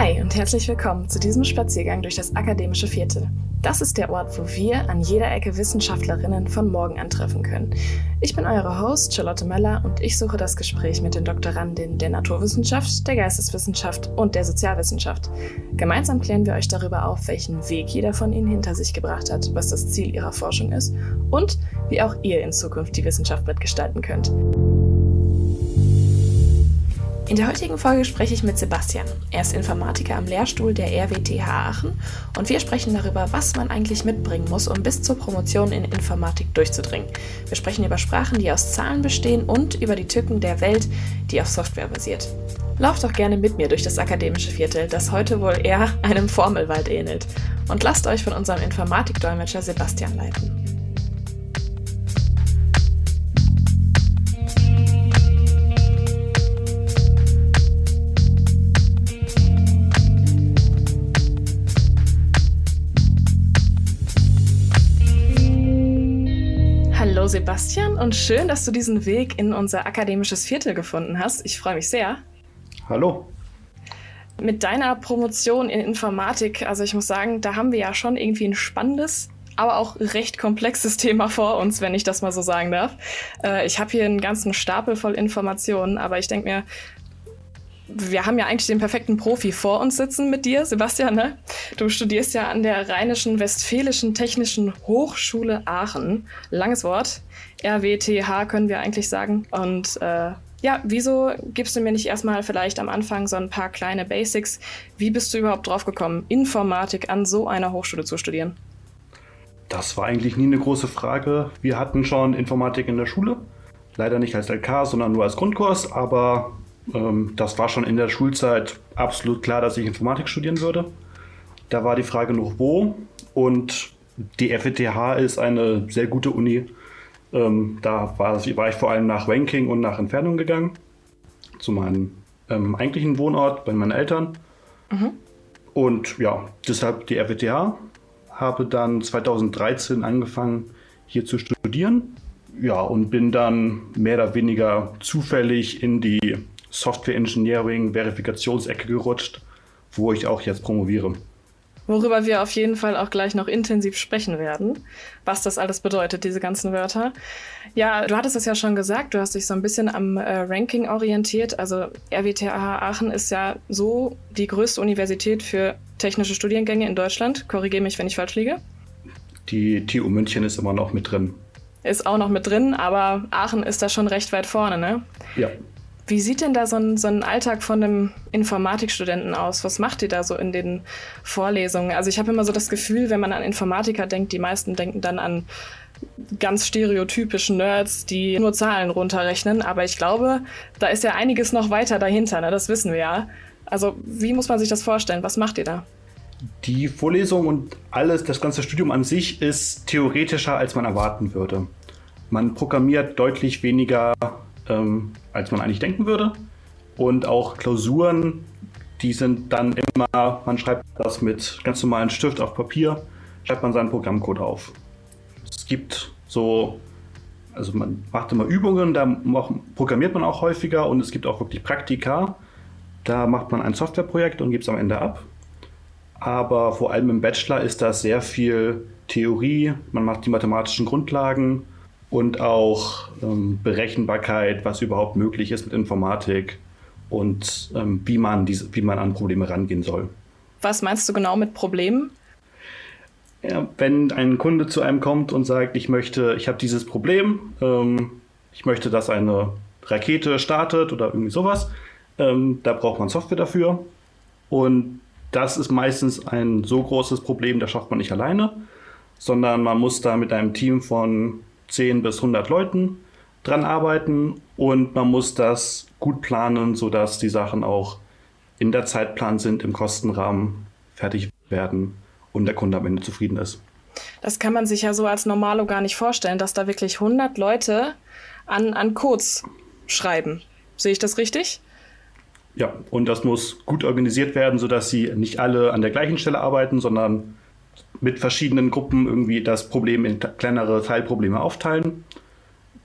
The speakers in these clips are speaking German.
Hi und herzlich willkommen zu diesem Spaziergang durch das akademische Viertel. Das ist der Ort, wo wir an jeder Ecke Wissenschaftlerinnen von morgen antreffen können. Ich bin eure Host Charlotte Möller und ich suche das Gespräch mit den Doktorandinnen der Naturwissenschaft, der Geisteswissenschaft und der Sozialwissenschaft. Gemeinsam klären wir euch darüber auf, welchen Weg jeder von ihnen hinter sich gebracht hat, was das Ziel ihrer Forschung ist und wie auch ihr in Zukunft die Wissenschaft mitgestalten könnt. In der heutigen Folge spreche ich mit Sebastian. Er ist Informatiker am Lehrstuhl der RWTH Aachen und wir sprechen darüber, was man eigentlich mitbringen muss, um bis zur Promotion in Informatik durchzudringen. Wir sprechen über Sprachen, die aus Zahlen bestehen und über die Tücken der Welt, die auf Software basiert. Lauft doch gerne mit mir durch das akademische Viertel, das heute wohl eher einem Formelwald ähnelt. Und lasst euch von unserem Informatikdolmetscher Sebastian leiten. Sebastian und schön, dass du diesen Weg in unser akademisches Viertel gefunden hast. Ich freue mich sehr. Hallo. Mit deiner Promotion in Informatik, also ich muss sagen, da haben wir ja schon irgendwie ein spannendes, aber auch recht komplexes Thema vor uns, wenn ich das mal so sagen darf. Äh, ich habe hier einen ganzen Stapel voll Informationen, aber ich denke mir, wir haben ja eigentlich den perfekten Profi vor uns sitzen mit dir, Sebastian. Ne? Du studierst ja an der Rheinischen Westfälischen Technischen Hochschule Aachen. Langes Wort. RWTH können wir eigentlich sagen. Und äh, ja, wieso gibst du mir nicht erstmal vielleicht am Anfang so ein paar kleine Basics? Wie bist du überhaupt drauf gekommen, Informatik an so einer Hochschule zu studieren? Das war eigentlich nie eine große Frage. Wir hatten schon Informatik in der Schule. Leider nicht als LK, sondern nur als Grundkurs, aber ähm, das war schon in der Schulzeit absolut klar, dass ich Informatik studieren würde. Da war die Frage noch wo und die FETH ist eine sehr gute Uni. Ähm, da war, war, ich vor allem nach Ranking und nach Entfernung gegangen. Zu meinem ähm, eigentlichen Wohnort bei meinen Eltern. Mhm. Und ja, deshalb die FETH. Habe dann 2013 angefangen, hier zu studieren. Ja, und bin dann mehr oder weniger zufällig in die Software Engineering Verifikationsecke gerutscht, wo ich auch jetzt promoviere. Worüber wir auf jeden Fall auch gleich noch intensiv sprechen werden, was das alles bedeutet, diese ganzen Wörter. Ja, du hattest es ja schon gesagt, du hast dich so ein bisschen am äh, Ranking orientiert. Also RWTH Aachen ist ja so die größte Universität für technische Studiengänge in Deutschland. Korrigiere mich, wenn ich falsch liege. Die TU München ist immer noch mit drin. Ist auch noch mit drin, aber Aachen ist da schon recht weit vorne, ne? Ja. Wie sieht denn da so ein, so ein Alltag von einem Informatikstudenten aus? Was macht ihr da so in den Vorlesungen? Also ich habe immer so das Gefühl, wenn man an Informatiker denkt, die meisten denken dann an ganz stereotypischen Nerds, die nur Zahlen runterrechnen. Aber ich glaube, da ist ja einiges noch weiter dahinter, ne? das wissen wir ja. Also wie muss man sich das vorstellen? Was macht ihr da? Die Vorlesung und alles, das ganze Studium an sich ist theoretischer, als man erwarten würde. Man programmiert deutlich weniger ähm, als man eigentlich denken würde. Und auch Klausuren, die sind dann immer, man schreibt das mit ganz normalen Stift auf Papier, schreibt man seinen Programmcode auf. Es gibt so, also man macht immer Übungen, da programmiert man auch häufiger und es gibt auch wirklich Praktika. Da macht man ein Softwareprojekt und gibt es am Ende ab. Aber vor allem im Bachelor ist das sehr viel Theorie, man macht die mathematischen Grundlagen und auch ähm, Berechenbarkeit, was überhaupt möglich ist mit Informatik und ähm, wie, man diese, wie man an Probleme rangehen soll. Was meinst du genau mit Problemen? Ja, wenn ein Kunde zu einem kommt und sagt, ich möchte, ich habe dieses Problem, ähm, ich möchte, dass eine Rakete startet oder irgendwie sowas, ähm, da braucht man Software dafür. Und das ist meistens ein so großes Problem, das schafft man nicht alleine, sondern man muss da mit einem Team von 10 bis 100 Leuten dran arbeiten und man muss das gut planen, sodass die Sachen auch in der Zeitplan sind, im Kostenrahmen fertig werden und der Kunde am Ende zufrieden ist. Das kann man sich ja so als Normalo gar nicht vorstellen, dass da wirklich 100 Leute an, an Codes schreiben. Sehe ich das richtig? Ja, und das muss gut organisiert werden, sodass sie nicht alle an der gleichen Stelle arbeiten, sondern mit verschiedenen Gruppen irgendwie das Problem in kleinere Teilprobleme aufteilen,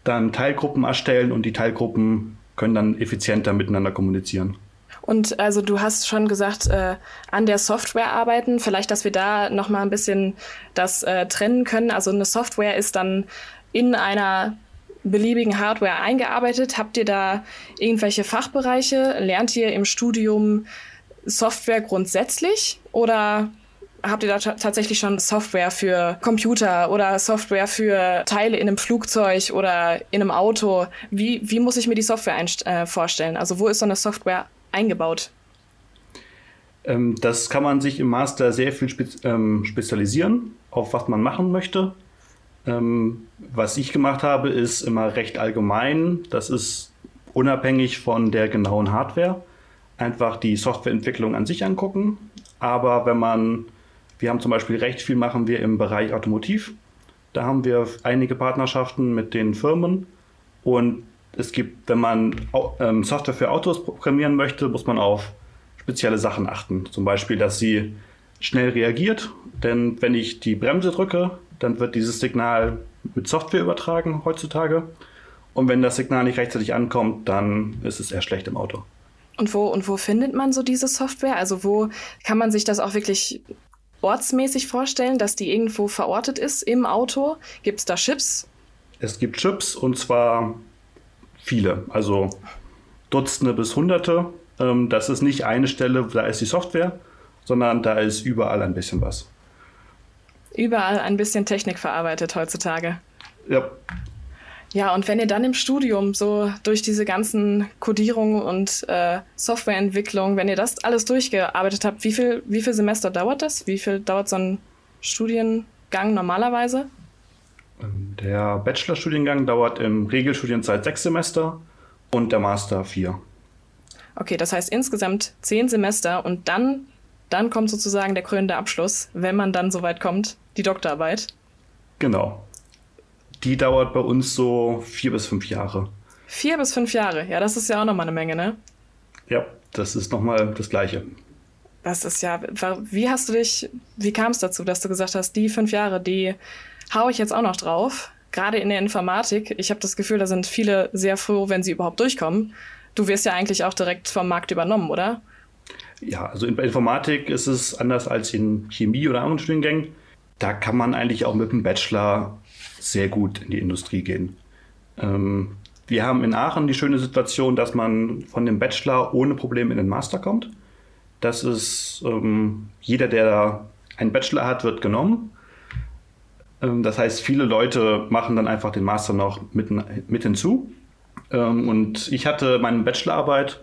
dann Teilgruppen erstellen und die Teilgruppen können dann effizienter miteinander kommunizieren. Und also du hast schon gesagt, äh, an der Software arbeiten. Vielleicht, dass wir da noch mal ein bisschen das äh, trennen können. Also eine Software ist dann in einer beliebigen Hardware eingearbeitet. Habt ihr da irgendwelche Fachbereiche? Lernt ihr im Studium Software grundsätzlich oder habt ihr da tatsächlich schon Software für Computer oder Software für Teile in einem Flugzeug oder in einem Auto? Wie, wie muss ich mir die Software äh, vorstellen? Also wo ist so eine Software eingebaut? Ähm, das kann man sich im Master sehr viel spez ähm, spezialisieren, auf was man machen möchte. Ähm, was ich gemacht habe, ist immer recht allgemein. Das ist unabhängig von der genauen Hardware. Einfach die Softwareentwicklung an sich angucken. Aber wenn man, wir haben zum Beispiel recht viel machen wir im Bereich Automotiv. Da haben wir einige Partnerschaften mit den Firmen. Und es gibt, wenn man ähm, Software für Autos programmieren möchte, muss man auf spezielle Sachen achten. Zum Beispiel, dass sie schnell reagiert. Denn wenn ich die Bremse drücke, dann wird dieses Signal mit Software übertragen heutzutage. Und wenn das Signal nicht rechtzeitig ankommt, dann ist es eher schlecht im Auto. Und wo, und wo findet man so diese Software? Also wo kann man sich das auch wirklich ortsmäßig vorstellen, dass die irgendwo verortet ist im Auto? Gibt es da Chips? Es gibt Chips und zwar viele, also Dutzende bis Hunderte. Ähm, das ist nicht eine Stelle, da ist die Software, sondern da ist überall ein bisschen was. Überall ein bisschen Technik verarbeitet heutzutage. Ja. Ja, und wenn ihr dann im Studium so durch diese ganzen Codierungen und äh, Softwareentwicklung, wenn ihr das alles durchgearbeitet habt, wie viel, wie viel Semester dauert das? Wie viel dauert so ein Studiengang normalerweise? Der Bachelorstudiengang dauert im Regelstudienzeit sechs Semester und der Master vier. Okay, das heißt insgesamt zehn Semester und dann, dann kommt sozusagen der krönende Abschluss, wenn man dann so weit kommt die Doktorarbeit. Genau. Die dauert bei uns so vier bis fünf Jahre. Vier bis fünf Jahre, ja, das ist ja auch nochmal eine Menge, ne? Ja, das ist nochmal das Gleiche. Das ist ja, wie hast du dich, wie kam es dazu, dass du gesagt hast, die fünf Jahre, die haue ich jetzt auch noch drauf? Gerade in der Informatik, ich habe das Gefühl, da sind viele sehr froh, wenn sie überhaupt durchkommen. Du wirst ja eigentlich auch direkt vom Markt übernommen, oder? Ja, also in Informatik ist es anders als in Chemie oder anderen Studiengängen da kann man eigentlich auch mit dem Bachelor sehr gut in die Industrie gehen. Ähm, wir haben in Aachen die schöne Situation, dass man von dem Bachelor ohne Probleme in den Master kommt. Das ist ähm, jeder, der einen Bachelor hat, wird genommen. Ähm, das heißt, viele Leute machen dann einfach den Master noch mit, mit hinzu. Ähm, und ich hatte meine Bachelorarbeit,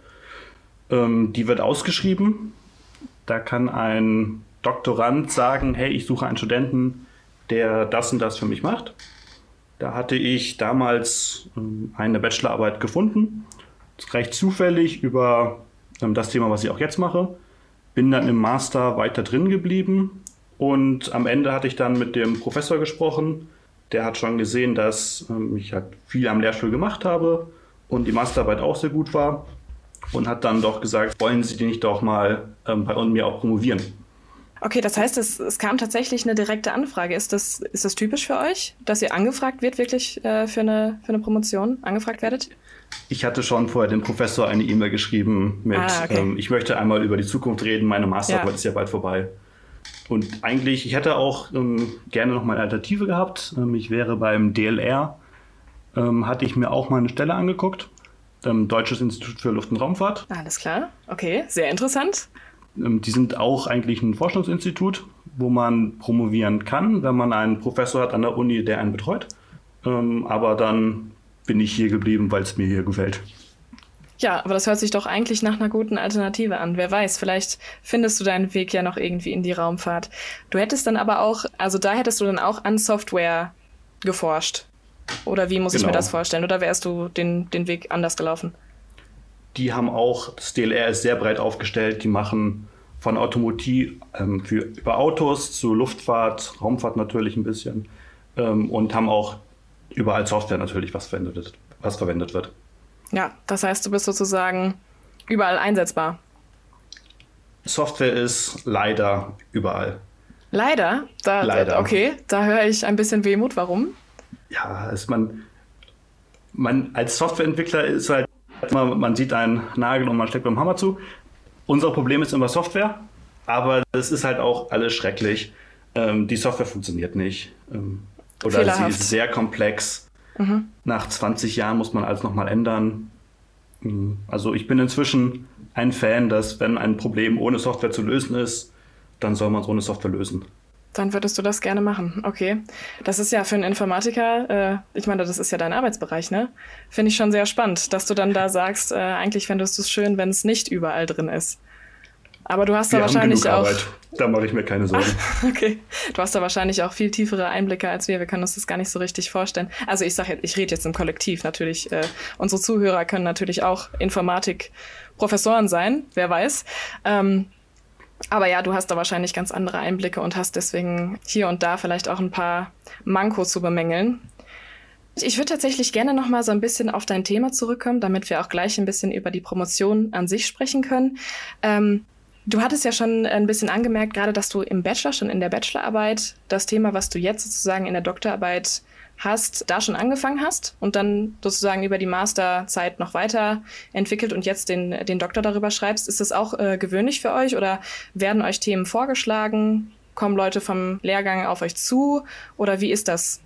ähm, die wird ausgeschrieben. Da kann ein Doktorand sagen, hey, ich suche einen Studenten, der das und das für mich macht. Da hatte ich damals ähm, eine Bachelorarbeit gefunden, recht zufällig über ähm, das Thema, was ich auch jetzt mache. Bin dann im Master weiter drin geblieben und am Ende hatte ich dann mit dem Professor gesprochen. Der hat schon gesehen, dass ähm, ich halt viel am Lehrstuhl gemacht habe und die Masterarbeit auch sehr gut war und hat dann doch gesagt, wollen Sie die nicht doch mal bei mir auch promovieren? Okay, das heißt, es, es kam tatsächlich eine direkte Anfrage. Ist das, ist das typisch für euch, dass ihr angefragt wird, wirklich äh, für, eine, für eine Promotion, angefragt werdet? Ich hatte schon vorher dem Professor eine E-Mail geschrieben mit, ah, okay. ähm, ich möchte einmal über die Zukunft reden, meine Masterarbeit ja. ist ja bald vorbei. Und eigentlich, ich hätte auch ähm, gerne noch mal eine Alternative gehabt. Ähm, ich wäre beim DLR, ähm, hatte ich mir auch mal eine Stelle angeguckt. Ähm, Deutsches Institut für Luft- und Raumfahrt. Alles klar, okay, sehr interessant. Ähm, die sind auch eigentlich ein Forschungsinstitut, wo man promovieren kann, wenn man einen Professor hat an der Uni, der einen betreut. Ähm, aber dann bin ich hier geblieben, weil es mir hier gefällt. Ja, aber das hört sich doch eigentlich nach einer guten Alternative an. Wer weiß, vielleicht findest du deinen Weg ja noch irgendwie in die Raumfahrt. Du hättest dann aber auch, also da hättest du dann auch an Software geforscht. Oder wie muss genau. ich mir genau. das vorstellen? Oder wärst du den, den Weg anders gelaufen? Die haben auch, das DLR ist sehr breit aufgestellt, die machen von Automotiv ähm, für, über Autos zu Luftfahrt, Raumfahrt natürlich ein bisschen ähm, und haben auch überall Software natürlich, was verwendet, wird, was verwendet wird. Ja, das heißt, du bist sozusagen überall einsetzbar. Software ist leider überall. Leider? Da, leider. Okay, da höre ich ein bisschen Wehmut. Warum? Ja, ist man, man als Softwareentwickler ist halt man, man sieht einen Nagel und man steckt beim Hammer zu. unser Problem ist immer Software, aber das ist halt auch alles schrecklich. Ähm, die Software funktioniert nicht. Ähm, oder Fehlerhaft. sie ist sehr komplex. Mhm. Nach 20 Jahren muss man alles nochmal ändern. Mhm. Also ich bin inzwischen ein Fan, dass wenn ein Problem ohne Software zu lösen ist, dann soll man so eine Software lösen. Dann würdest du das gerne machen. Okay. Das ist ja für einen Informatiker, äh, ich meine, das ist ja dein Arbeitsbereich, ne? Finde ich schon sehr spannend, dass du dann da sagst, äh, eigentlich fändest du es schön, wenn es nicht überall drin ist. Aber du hast Wir da wahrscheinlich auch. Arbeit. Da mache ich mir keine Sorgen. okay. Du hast da wahrscheinlich auch viel tiefere Einblicke als wir. Wir können uns das gar nicht so richtig vorstellen. Also ich sage jetzt, ich rede jetzt im Kollektiv natürlich. Äh, unsere Zuhörer können natürlich auch Informatik-Professoren sein, wer weiß. Ähm, aber ja, du hast da wahrscheinlich ganz andere Einblicke und hast deswegen hier und da vielleicht auch ein paar Mankos zu bemängeln. Ich würde tatsächlich gerne noch mal so ein bisschen auf dein Thema zurückkommen, damit wir auch gleich ein bisschen über die Promotion an sich sprechen können. Ähm, du hattest ja schon ein bisschen angemerkt, gerade dass du im Bachelor, schon in der Bachelorarbeit, das Thema, was du jetzt sozusagen in der Doktorarbeit hast, da schon angefangen hast und dann sozusagen über die Masterzeit noch weiter entwickelt und jetzt den, den Doktor darüber schreibst. Ist das auch äh, gewöhnlich für euch oder werden euch Themen vorgeschlagen? Kommen Leute vom Lehrgang auf euch zu oder wie ist das?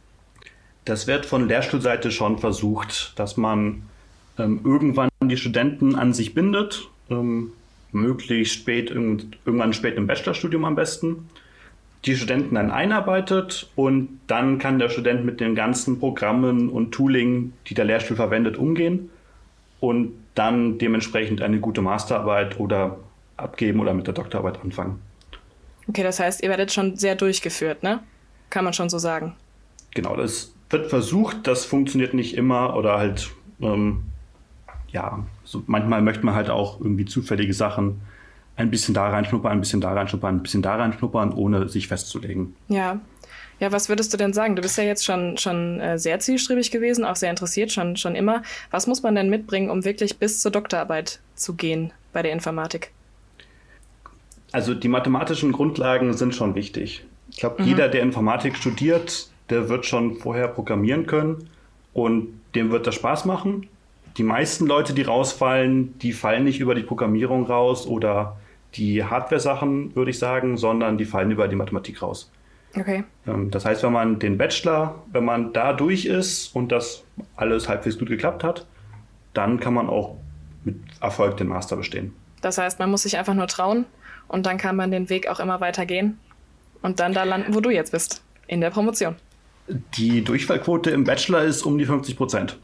Das wird von Lehrstuhlseite schon versucht, dass man ähm, irgendwann die Studenten an sich bindet, ähm, möglichst spät, irgendwann spät im Bachelorstudium am besten die Studenten dann einarbeitet und dann kann der Student mit den ganzen Programmen und Tooling, die der Lehrstuhl verwendet, umgehen und dann dementsprechend eine gute Masterarbeit oder abgeben oder mit der Doktorarbeit anfangen. Okay, das heißt, ihr werdet schon sehr durchgeführt, ne? Kann man schon so sagen. Genau, das wird versucht, das funktioniert nicht immer oder halt, ähm, ja, so manchmal möchte man halt auch irgendwie zufällige Sachen ein bisschen da reinschnuppern, ein bisschen da reinschnuppern, ein bisschen da reinschnuppern, ohne sich festzulegen. Ja. Ja, was würdest du denn sagen? Du bist ja jetzt schon, schon äh, sehr zielstrebig gewesen, auch sehr interessiert, schon, schon immer. Was muss man denn mitbringen, um wirklich bis zur Doktorarbeit zu gehen bei der Informatik? Also die mathematischen Grundlagen sind schon wichtig. Ich glaube, mhm. jeder, der Informatik studiert, der wird schon vorher programmieren können und dem wird das Spaß machen. Die meisten Leute, die rausfallen, die fallen nicht über die Programmierung raus oder die Hardware-Sachen, würde ich sagen, sondern die fallen über die Mathematik raus. Okay. Ähm, das heißt, wenn man den Bachelor, wenn man da durch ist und das alles halbwegs gut geklappt hat, dann kann man auch mit Erfolg den Master bestehen. Das heißt, man muss sich einfach nur trauen und dann kann man den Weg auch immer weiter gehen und dann da landen, wo du jetzt bist, in der Promotion. Die Durchfallquote im Bachelor ist um die 50 Prozent.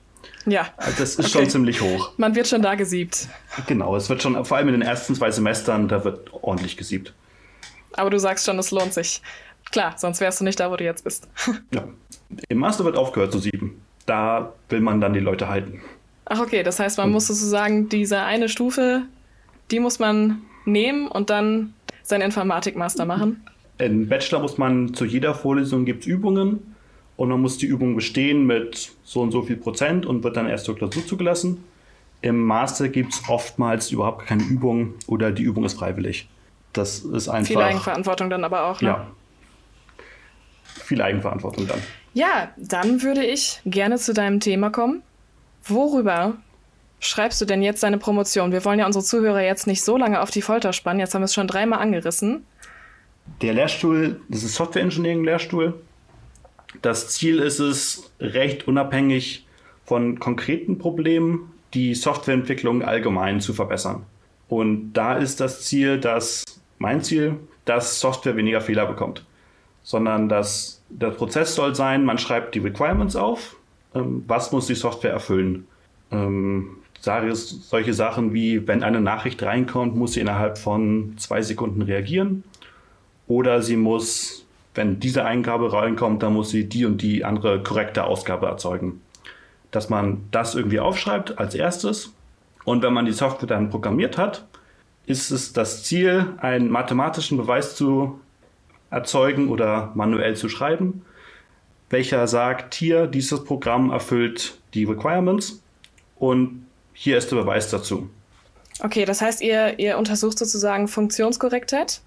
Ja. Also das ist okay. schon ziemlich hoch. Man wird schon da gesiebt. Genau, es wird schon, vor allem in den ersten zwei Semestern, da wird ordentlich gesiebt. Aber du sagst schon, es lohnt sich. Klar, sonst wärst du nicht da, wo du jetzt bist. Ja. Im Master wird aufgehört zu sieben. Da will man dann die Leute halten. Ach, okay, das heißt, man und muss sozusagen diese eine Stufe, die muss man nehmen und dann seinen Informatikmaster machen. Im Bachelor muss man zu jeder Vorlesung gibt es Übungen und man muss die Übung bestehen mit so und so viel Prozent und wird dann erst zur Klausur zugelassen. Im Master gibt es oftmals überhaupt keine Übung oder die Übung ist freiwillig. Das ist einfach. Viel Eigenverantwortung dann aber auch. Ne? Ja. Viel Eigenverantwortung dann. Ja, dann würde ich gerne zu deinem Thema kommen. Worüber schreibst du denn jetzt deine Promotion? Wir wollen ja unsere Zuhörer jetzt nicht so lange auf die Folter spannen. Jetzt haben wir es schon dreimal angerissen. Der Lehrstuhl, das ist Software Engineering Lehrstuhl. Das Ziel ist es, recht unabhängig von konkreten Problemen die Softwareentwicklung allgemein zu verbessern. Und da ist das Ziel, dass mein Ziel, dass Software weniger Fehler bekommt, sondern dass der Prozess soll sein, man schreibt die Requirements auf, ähm, was muss die Software erfüllen. Ähm, solche Sachen wie, wenn eine Nachricht reinkommt, muss sie innerhalb von zwei Sekunden reagieren oder sie muss wenn diese Eingabe reinkommt, dann muss sie die und die andere korrekte Ausgabe erzeugen. Dass man das irgendwie aufschreibt als erstes und wenn man die Software dann programmiert hat, ist es das Ziel, einen mathematischen Beweis zu erzeugen oder manuell zu schreiben, welcher sagt, hier, dieses Programm erfüllt die Requirements und hier ist der Beweis dazu. Okay, das heißt, ihr, ihr untersucht sozusagen Funktionskorrektheit?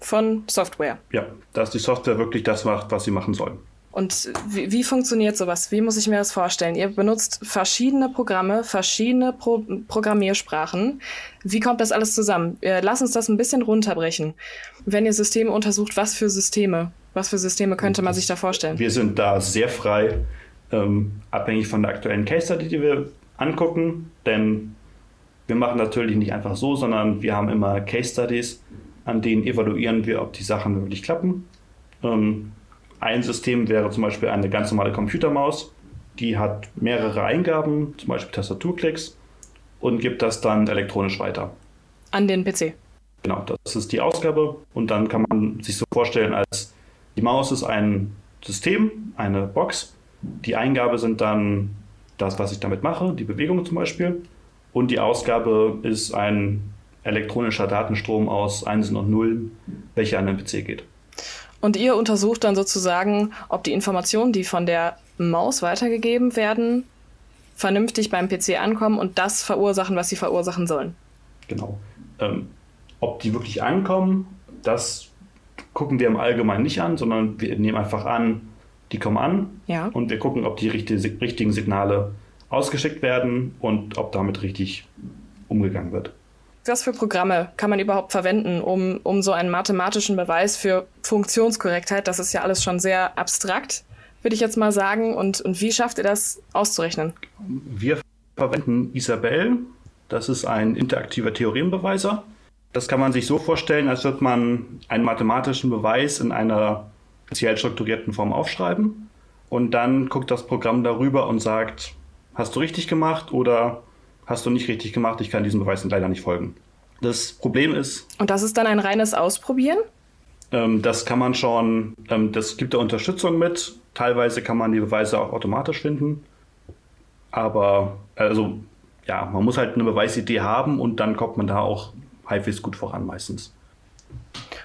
Von Software. Ja, dass die Software wirklich das macht, was sie machen soll. Und wie, wie, funktioniert sowas? Wie muss ich mir das vorstellen? Ihr benutzt verschiedene Programme, verschiedene Pro Programmiersprachen. Wie kommt das alles zusammen? Lass uns das ein bisschen runterbrechen. Wenn ihr Systeme untersucht, was für Systeme? Was für Systeme könnte man sich da vorstellen? Wir sind da sehr frei, ähm, abhängig von der aktuellen Case Study, die wir angucken. Denn wir machen natürlich nicht einfach so, sondern wir haben immer Case Studies, an denen evaluieren wir, ob die Sachen wirklich klappen. Ähm, ein System wäre zum Beispiel eine ganz normale Computermaus. Die hat mehrere Eingaben, zum Beispiel Tastaturklicks, und gibt das dann elektronisch weiter. An den PC. Genau, das ist die Ausgabe. Und dann kann man sich so vorstellen, als die Maus ist ein System, eine Box. Die Eingabe sind dann das, was ich damit mache, die Bewegung zum Beispiel. Und die Ausgabe ist ein elektronischer Datenstrom aus Einsen und Nullen, welcher an den PC geht. Und ihr untersucht dann sozusagen, ob die Informationen, die von der Maus weitergegeben werden, vernünftig beim PC ankommen und das verursachen, was sie verursachen sollen. Genau. Ähm, ob die wirklich ankommen, das gucken wir im Allgemeinen nicht an, sondern wir nehmen einfach an, die kommen an ja. und wir gucken, ob die richtigen Signale ausgeschickt werden und ob damit richtig umgegangen wird was für Programme kann man überhaupt verwenden, um, um so einen mathematischen Beweis für Funktionskorrektheit, das ist ja alles schon sehr abstrakt, würde ich jetzt mal sagen. Und, und wie schafft ihr das auszurechnen? Wir verwenden Isabelle. Das ist ein interaktiver Theorembeweiser. Das kann man sich so vorstellen, als würde man einen mathematischen Beweis in einer speziell strukturierten Form aufschreiben. Und dann guckt das Programm darüber und sagt, hast du richtig gemacht oder hast du nicht richtig gemacht, ich kann diesem Beweis leider nicht folgen. Das Problem ist. Und das ist dann ein reines Ausprobieren? Ähm, das kann man schon, ähm, das gibt da Unterstützung mit. Teilweise kann man die Beweise auch automatisch finden. Aber, also, ja, man muss halt eine Beweisidee haben und dann kommt man da auch halbwegs gut voran meistens.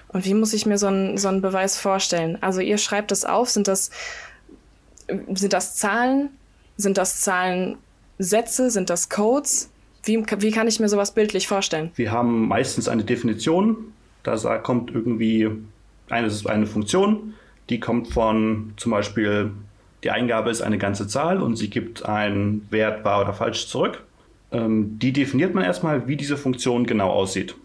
Und wie muss ich mir so einen, so einen Beweis vorstellen? Also ihr schreibt das auf, sind das, sind das Zahlen? Sind das Zahlen Sätze? Sind das Codes? Wie, wie kann ich mir sowas bildlich vorstellen? Wir haben meistens eine Definition. Da kommt irgendwie eine, eine Funktion, die kommt von zum Beispiel, die Eingabe ist eine ganze Zahl und sie gibt einen Wert wahr oder falsch zurück. Ähm, die definiert man erstmal, wie diese Funktion genau aussieht.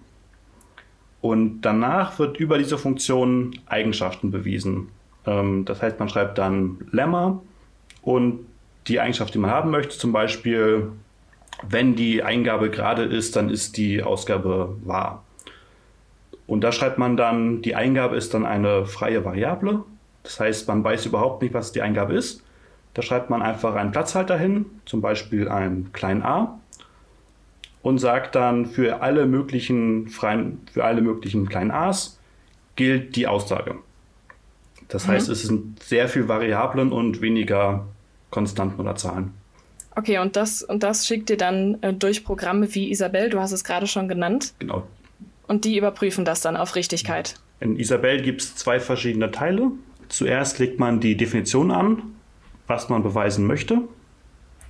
Und danach wird über diese Funktion Eigenschaften bewiesen. Ähm, das heißt, man schreibt dann Lemma und die Eigenschaft, die man haben möchte. Zum Beispiel, wenn die Eingabe gerade ist, dann ist die Ausgabe wahr. Und da schreibt man dann, die Eingabe ist dann eine freie Variable. Das heißt, man weiß überhaupt nicht, was die Eingabe ist. Da schreibt man einfach einen Platzhalter hin, zum Beispiel einen kleinen a, und sagt dann, für alle möglichen freien, für alle möglichen kleinen a's gilt die Aussage. Das mhm. heißt, es sind sehr viele Variablen und weniger Konstanten oder Zahlen. Okay, und das, und das schickt ihr dann äh, durch Programme wie Isabel, du hast es gerade schon genannt. Genau. Und die überprüfen das dann auf Richtigkeit. In Isabel gibt es zwei verschiedene Teile. Zuerst legt man die Definition an, was man beweisen möchte,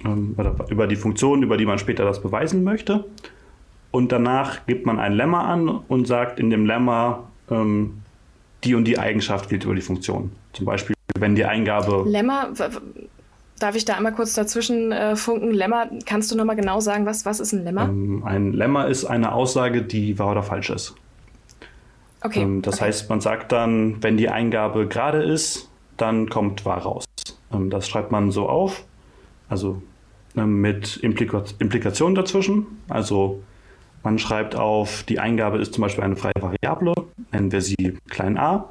ähm, über die Funktion, über die man später das beweisen möchte. Und danach gibt man ein Lemma an und sagt in dem Lemma, ähm, die und die Eigenschaft gilt über die Funktion. Zum Beispiel, wenn die Eingabe. Lemma, Darf ich da einmal kurz dazwischen äh, funken? Lemma, kannst du nochmal genau sagen, was, was ist ein Lemma? Ähm, ein Lemma ist eine Aussage, die wahr oder falsch ist. Okay. Ähm, das okay. heißt, man sagt dann, wenn die Eingabe gerade ist, dann kommt wahr raus. Ähm, das schreibt man so auf, also ähm, mit Implika Implikationen dazwischen. Also man schreibt auf, die Eingabe ist zum Beispiel eine freie Variable, nennen wir sie klein a.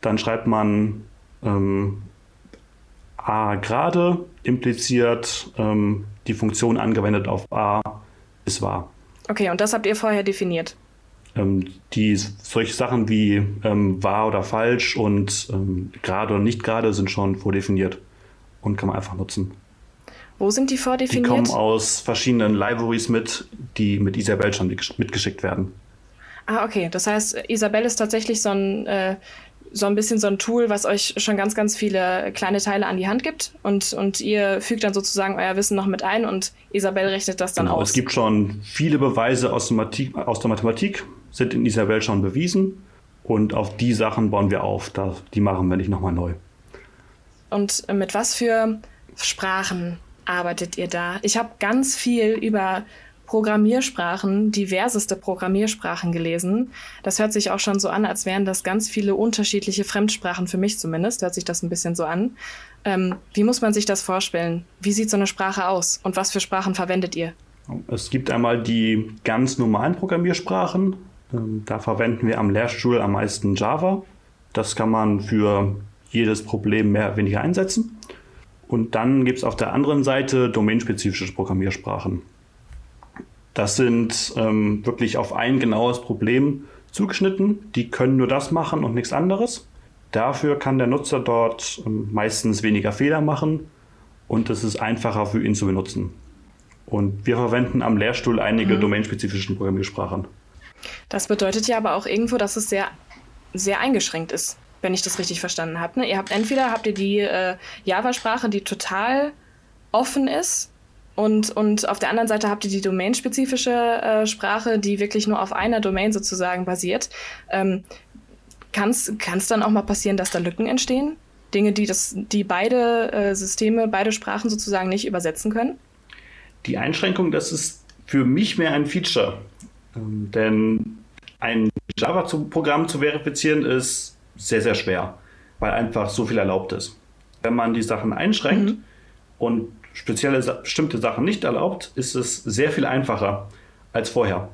Dann schreibt man ähm, a gerade impliziert ähm, die Funktion angewendet auf a ist wahr. Okay, und das habt ihr vorher definiert? Ähm, die solche Sachen wie ähm, wahr oder falsch und ähm, gerade oder nicht gerade sind schon vordefiniert und kann man einfach nutzen. Wo sind die vordefiniert? Die kommen aus verschiedenen Libraries mit, die mit Isabelle schon mitgeschickt werden. Ah, okay. Das heißt, Isabelle ist tatsächlich so ein äh, so ein bisschen so ein Tool, was euch schon ganz, ganz viele kleine Teile an die Hand gibt und, und ihr fügt dann sozusagen euer Wissen noch mit ein und Isabel rechnet das dann genau, aus. Es gibt schon viele Beweise aus der, Mathematik, aus der Mathematik, sind in Isabel schon bewiesen und auf die Sachen bauen wir auf. Da, die machen wir nicht nochmal neu. und mit was für Sprachen arbeitet ihr da? Ich habe ganz viel über Programmiersprachen, diverseste Programmiersprachen gelesen. Das hört sich auch schon so an, als wären das ganz viele unterschiedliche Fremdsprachen, für mich zumindest, hört sich das ein bisschen so an. Ähm, wie muss man sich das vorstellen? Wie sieht so eine Sprache aus und was für Sprachen verwendet ihr? Es gibt einmal die ganz normalen Programmiersprachen. Ähm, da verwenden wir am Lehrstuhl am meisten Java. Das kann man für jedes Problem mehr oder weniger einsetzen. Und dann gibt es auf der anderen Seite domainspezifische Programmiersprachen. Das sind ähm, wirklich auf ein genaues Problem zugeschnitten. Die können nur das machen und nichts anderes. Dafür kann der Nutzer dort ähm, meistens weniger Fehler machen und es ist einfacher für ihn zu benutzen. Und wir verwenden am Lehrstuhl einige mhm. domainspezifischen Programmiersprachen. Das bedeutet ja aber auch irgendwo, dass es sehr, sehr eingeschränkt ist, wenn ich das richtig verstanden habe. Ne? Ihr habt entweder habt ihr die äh, Java-Sprache, die total offen ist, und, und auf der anderen Seite habt ihr die domainspezifische äh, Sprache, die wirklich nur auf einer Domain sozusagen basiert. Ähm, Kann es dann auch mal passieren, dass da Lücken entstehen? Dinge, die, das, die beide äh, Systeme, beide Sprachen sozusagen nicht übersetzen können? Die Einschränkung, das ist für mich mehr ein Feature. Ähm, denn ein Java-Programm zu verifizieren ist sehr, sehr schwer, weil einfach so viel erlaubt ist. Wenn man die Sachen einschränkt mhm. und spezielle bestimmte Sachen nicht erlaubt, ist es sehr viel einfacher als vorher.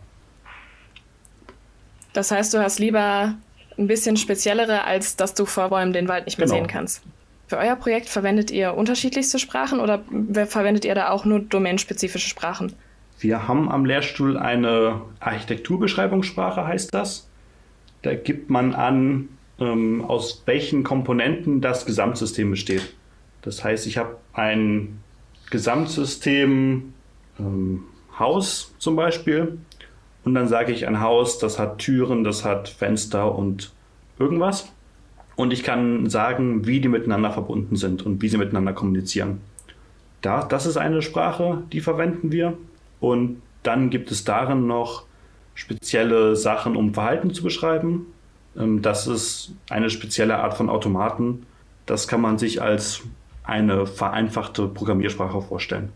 Das heißt, du hast lieber ein bisschen speziellere, als dass du vor Bäumen den Wald nicht mehr genau. sehen kannst. Für euer Projekt verwendet ihr unterschiedlichste Sprachen oder verwendet ihr da auch nur domänenspezifische Sprachen? Wir haben am Lehrstuhl eine Architekturbeschreibungssprache, heißt das. Da gibt man an, ähm, aus welchen Komponenten das Gesamtsystem besteht. Das heißt, ich habe ein Gesamtsystem ähm, Haus zum Beispiel. Und dann sage ich ein Haus, das hat Türen, das hat Fenster und irgendwas. Und ich kann sagen, wie die miteinander verbunden sind und wie sie miteinander kommunizieren. Da, das ist eine Sprache, die verwenden wir. Und dann gibt es darin noch spezielle Sachen, um Verhalten zu beschreiben. Ähm, das ist eine spezielle Art von Automaten. Das kann man sich als eine vereinfachte Programmiersprache vorstellen.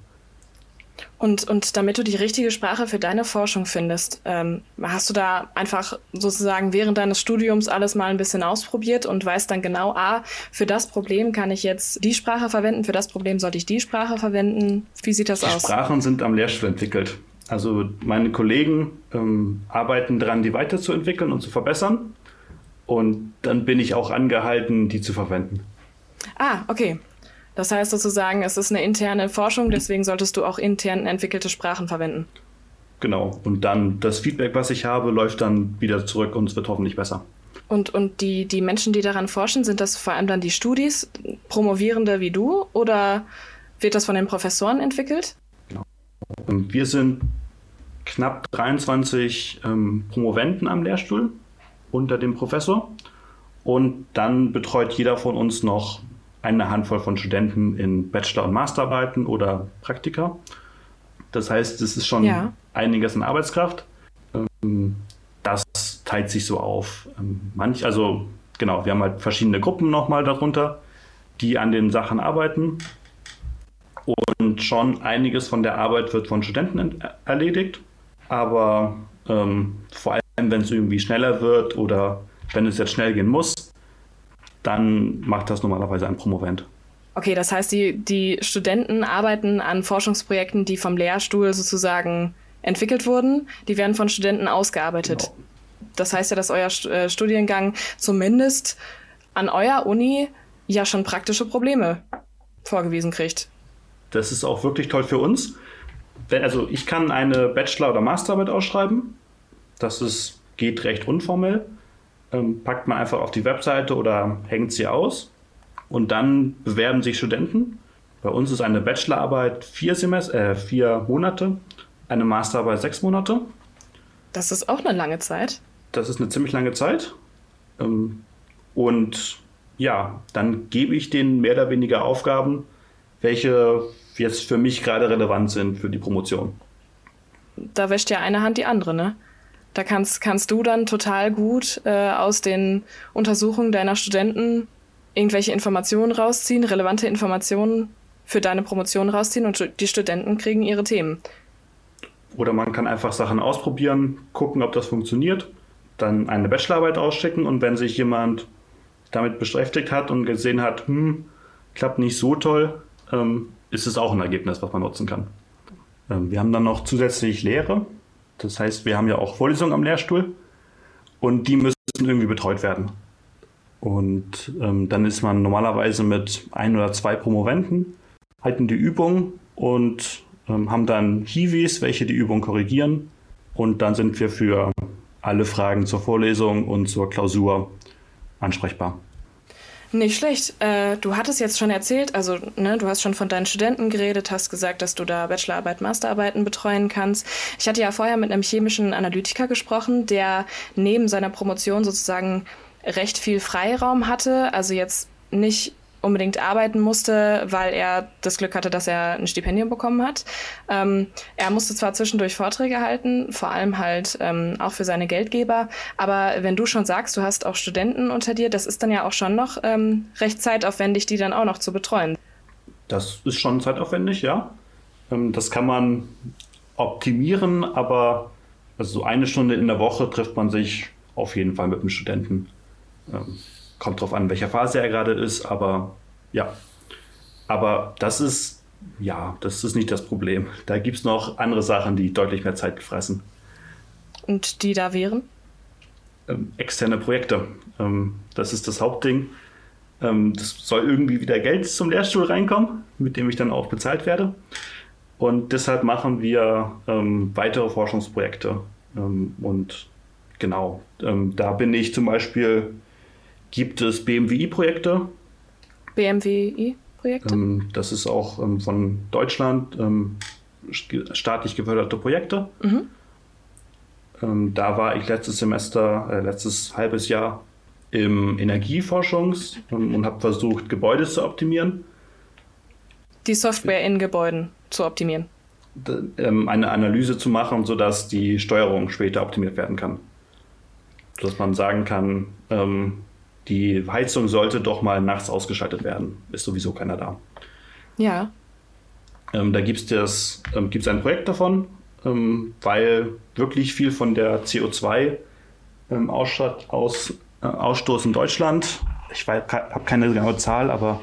Und, und damit du die richtige Sprache für deine Forschung findest, ähm, hast du da einfach sozusagen während deines Studiums alles mal ein bisschen ausprobiert und weißt dann genau, ah, für das Problem kann ich jetzt die Sprache verwenden, für das Problem sollte ich die Sprache verwenden. Wie sieht das die aus? Sprachen sind am Lehrstuhl entwickelt. Also meine Kollegen ähm, arbeiten daran, die weiterzuentwickeln und zu verbessern. Und dann bin ich auch angehalten, die zu verwenden. Ah, okay. Das heißt sozusagen, es ist eine interne Forschung, deswegen solltest du auch intern entwickelte Sprachen verwenden. Genau. Und dann das Feedback, was ich habe, läuft dann wieder zurück und es wird hoffentlich besser. Und, und die, die Menschen, die daran forschen, sind das vor allem dann die Studis, Promovierende wie du, oder wird das von den Professoren entwickelt? Genau. Wir sind knapp 23 ähm, Promoventen am Lehrstuhl unter dem Professor. Und dann betreut jeder von uns noch eine Handvoll von Studenten in Bachelor- und Masterarbeiten oder Praktika. Das heißt, es ist schon ja. einiges an Arbeitskraft. Ähm, das teilt sich so auf. Ähm, manch, also genau, wir haben halt verschiedene Gruppen nochmal darunter, die an den Sachen arbeiten. Und schon einiges von der Arbeit wird von Studenten erledigt. Aber ähm, vor allem, wenn es irgendwie schneller wird oder wenn es jetzt schnell gehen muss, dann macht das normalerweise ein Promovent. Okay, das heißt, die, die Studenten arbeiten an Forschungsprojekten, die vom Lehrstuhl sozusagen entwickelt wurden. Die werden von Studenten ausgearbeitet. Genau. Das heißt ja, dass euer äh, Studiengang zumindest an eurer Uni ja schon praktische Probleme vorgewiesen kriegt. Das ist auch wirklich toll für uns. Also ich kann eine Bachelor- oder Masterarbeit ausschreiben. Das ist, geht recht unformell ähm, packt man einfach auf die Webseite oder hängt sie aus. Und dann bewerben sich Studenten. Bei uns ist eine Bachelorarbeit vier, Semester, äh, vier Monate, eine Masterarbeit sechs Monate. Das ist auch eine lange Zeit. Das ist eine ziemlich lange Zeit. Ähm, und ja, dann gebe ich denen mehr oder weniger Aufgaben, welche jetzt für mich gerade relevant sind für die Promotion. Da wäscht ja eine Hand die andere, ne? Da kannst, kannst du dann total gut äh, aus den Untersuchungen deiner Studenten irgendwelche Informationen rausziehen, relevante Informationen für deine Promotion rausziehen und die Studenten kriegen ihre Themen. Oder man kann einfach Sachen ausprobieren, gucken, ob das funktioniert, dann eine Bachelorarbeit ausschicken und wenn sich jemand damit beschäftigt hat und gesehen hat, hm, klappt nicht so toll, ähm, ist es auch ein Ergebnis, was man nutzen kann. Ähm, wir haben dann noch zusätzlich Lehre. Das heißt, wir haben ja auch Vorlesungen am Lehrstuhl und die müssen irgendwie betreut werden. Und ähm, dann ist man normalerweise mit ein oder zwei Promoventen, halten die Übung und ähm, haben dann Hiwis, welche die Übung korrigieren. Und dann sind wir für alle Fragen zur Vorlesung und zur Klausur ansprechbar. Nicht schlecht. Äh, du hattest jetzt schon erzählt, also ne, du hast schon von deinen Studenten geredet, hast gesagt, dass du da Bachelorarbeit, Masterarbeiten betreuen kannst. Ich hatte ja vorher mit einem chemischen Analytiker gesprochen, der neben seiner Promotion sozusagen recht viel Freiraum hatte, also jetzt nicht unbedingt arbeiten musste, weil er das Glück hatte, dass er ein Stipendium bekommen hat. Ähm, er musste zwar zwischendurch Vorträge halten, vor allem halt ähm, auch für seine Geldgeber, aber wenn du schon sagst, du hast auch Studenten unter dir, das ist dann ja auch schon noch ähm, recht zeitaufwendig, die dann auch noch zu betreuen. Das ist schon zeitaufwendig, ja. Ähm, das kann man optimieren, aber also so eine Stunde in der Woche trifft man sich auf jeden Fall mit dem Studenten. Kommt drauf an, welcher Phase er gerade ist, aber ja. Aber das ist, ja, das ist nicht das Problem. Da gibt es noch andere Sachen, die deutlich mehr Zeit fressen. Und die da wären? Ähm, externe Projekte. Ähm, das ist das Hauptding. Ähm, das soll irgendwie wieder Geld zum Lehrstuhl reinkommen, mit dem ich dann auch bezahlt werde. Und deshalb machen wir ähm, weitere Forschungsprojekte. Ähm, und genau, ähm, da bin ich zum Beispiel gibt es BMWI-Projekte. BMWI-Projekte? Ähm, das ist auch ähm, von Deutschland ähm, staatlich geförderte Projekte. Mhm. Ähm, da war ich letztes Semester, äh, letztes halbes Jahr im Energieforschungs- ähm, und habe versucht, Gebäude zu optimieren. Die Software in Gebäuden zu optimieren. Ähm, eine Analyse zu machen, sodass die Steuerung später optimiert werden kann. Sodass man sagen kann, die Heizung sollte doch mal nachts ausgeschaltet werden. Ist sowieso keiner da. Ja. Ähm, da gibt es ähm, ein Projekt davon, ähm, weil wirklich viel von der CO2 ähm, Ausstoß, aus, äh, in Deutschland, ich habe keine genaue Zahl, aber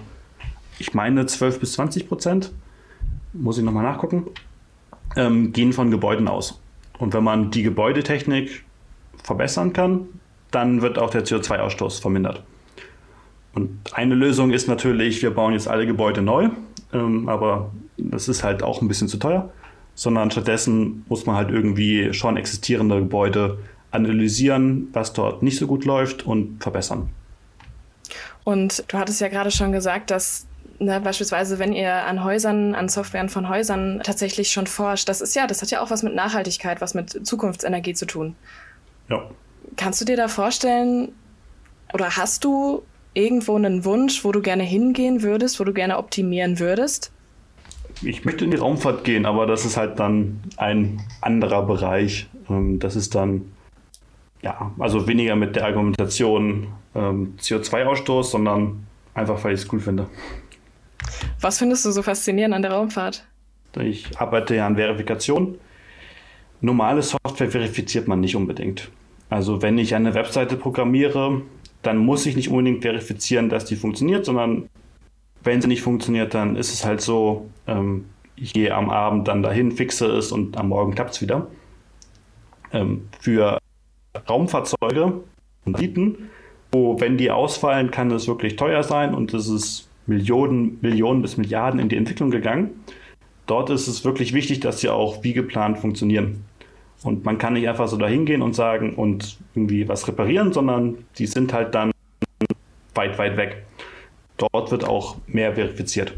ich meine 12 bis 20 Prozent, muss ich nochmal nachgucken, ähm, gehen von Gebäuden aus. Und wenn man die Gebäudetechnik verbessern kann, dann wird auch der CO2-Ausstoß vermindert. Und eine Lösung ist natürlich, wir bauen jetzt alle Gebäude neu, ähm, aber das ist halt auch ein bisschen zu teuer, sondern stattdessen muss man halt irgendwie schon existierende Gebäude analysieren, was dort nicht so gut läuft und verbessern. Und du hattest ja gerade schon gesagt, dass Ne, beispielsweise, wenn ihr an Häusern, an Softwaren von Häusern tatsächlich schon forscht, das ist ja, das hat ja auch was mit Nachhaltigkeit, was mit Zukunftsenergie zu tun. Ja. Kannst du dir da vorstellen, oder hast du irgendwo einen Wunsch, wo du gerne hingehen würdest, wo du gerne optimieren würdest? Ich möchte in die Raumfahrt gehen, aber das ist halt dann ein anderer Bereich. Ähm, das ist dann, ja, also weniger mit der Argumentation ähm, CO2-Ausstoß, sondern einfach, weil ich es cool finde. Was findest du so faszinierend an der Raumfahrt? Ich arbeite ja an Verifikation. Normale Software verifiziert man nicht unbedingt. Also wenn ich eine Webseite programmiere, dann muss ich nicht unbedingt verifizieren, dass die funktioniert, sondern wenn sie nicht funktioniert, dann ist es halt so, ähm, ich gehe am Abend dann dahin, fixe es und am Morgen klappt es wieder. Ähm, für Raumfahrzeuge und Bieten, wo wenn die ausfallen, kann es wirklich teuer sein und es ist Millionen, Millionen bis Milliarden in die Entwicklung gegangen. Dort ist es wirklich wichtig, dass sie auch wie geplant funktionieren. Und man kann nicht einfach so dahin gehen und sagen und irgendwie was reparieren, sondern die sind halt dann weit, weit weg. Dort wird auch mehr verifiziert.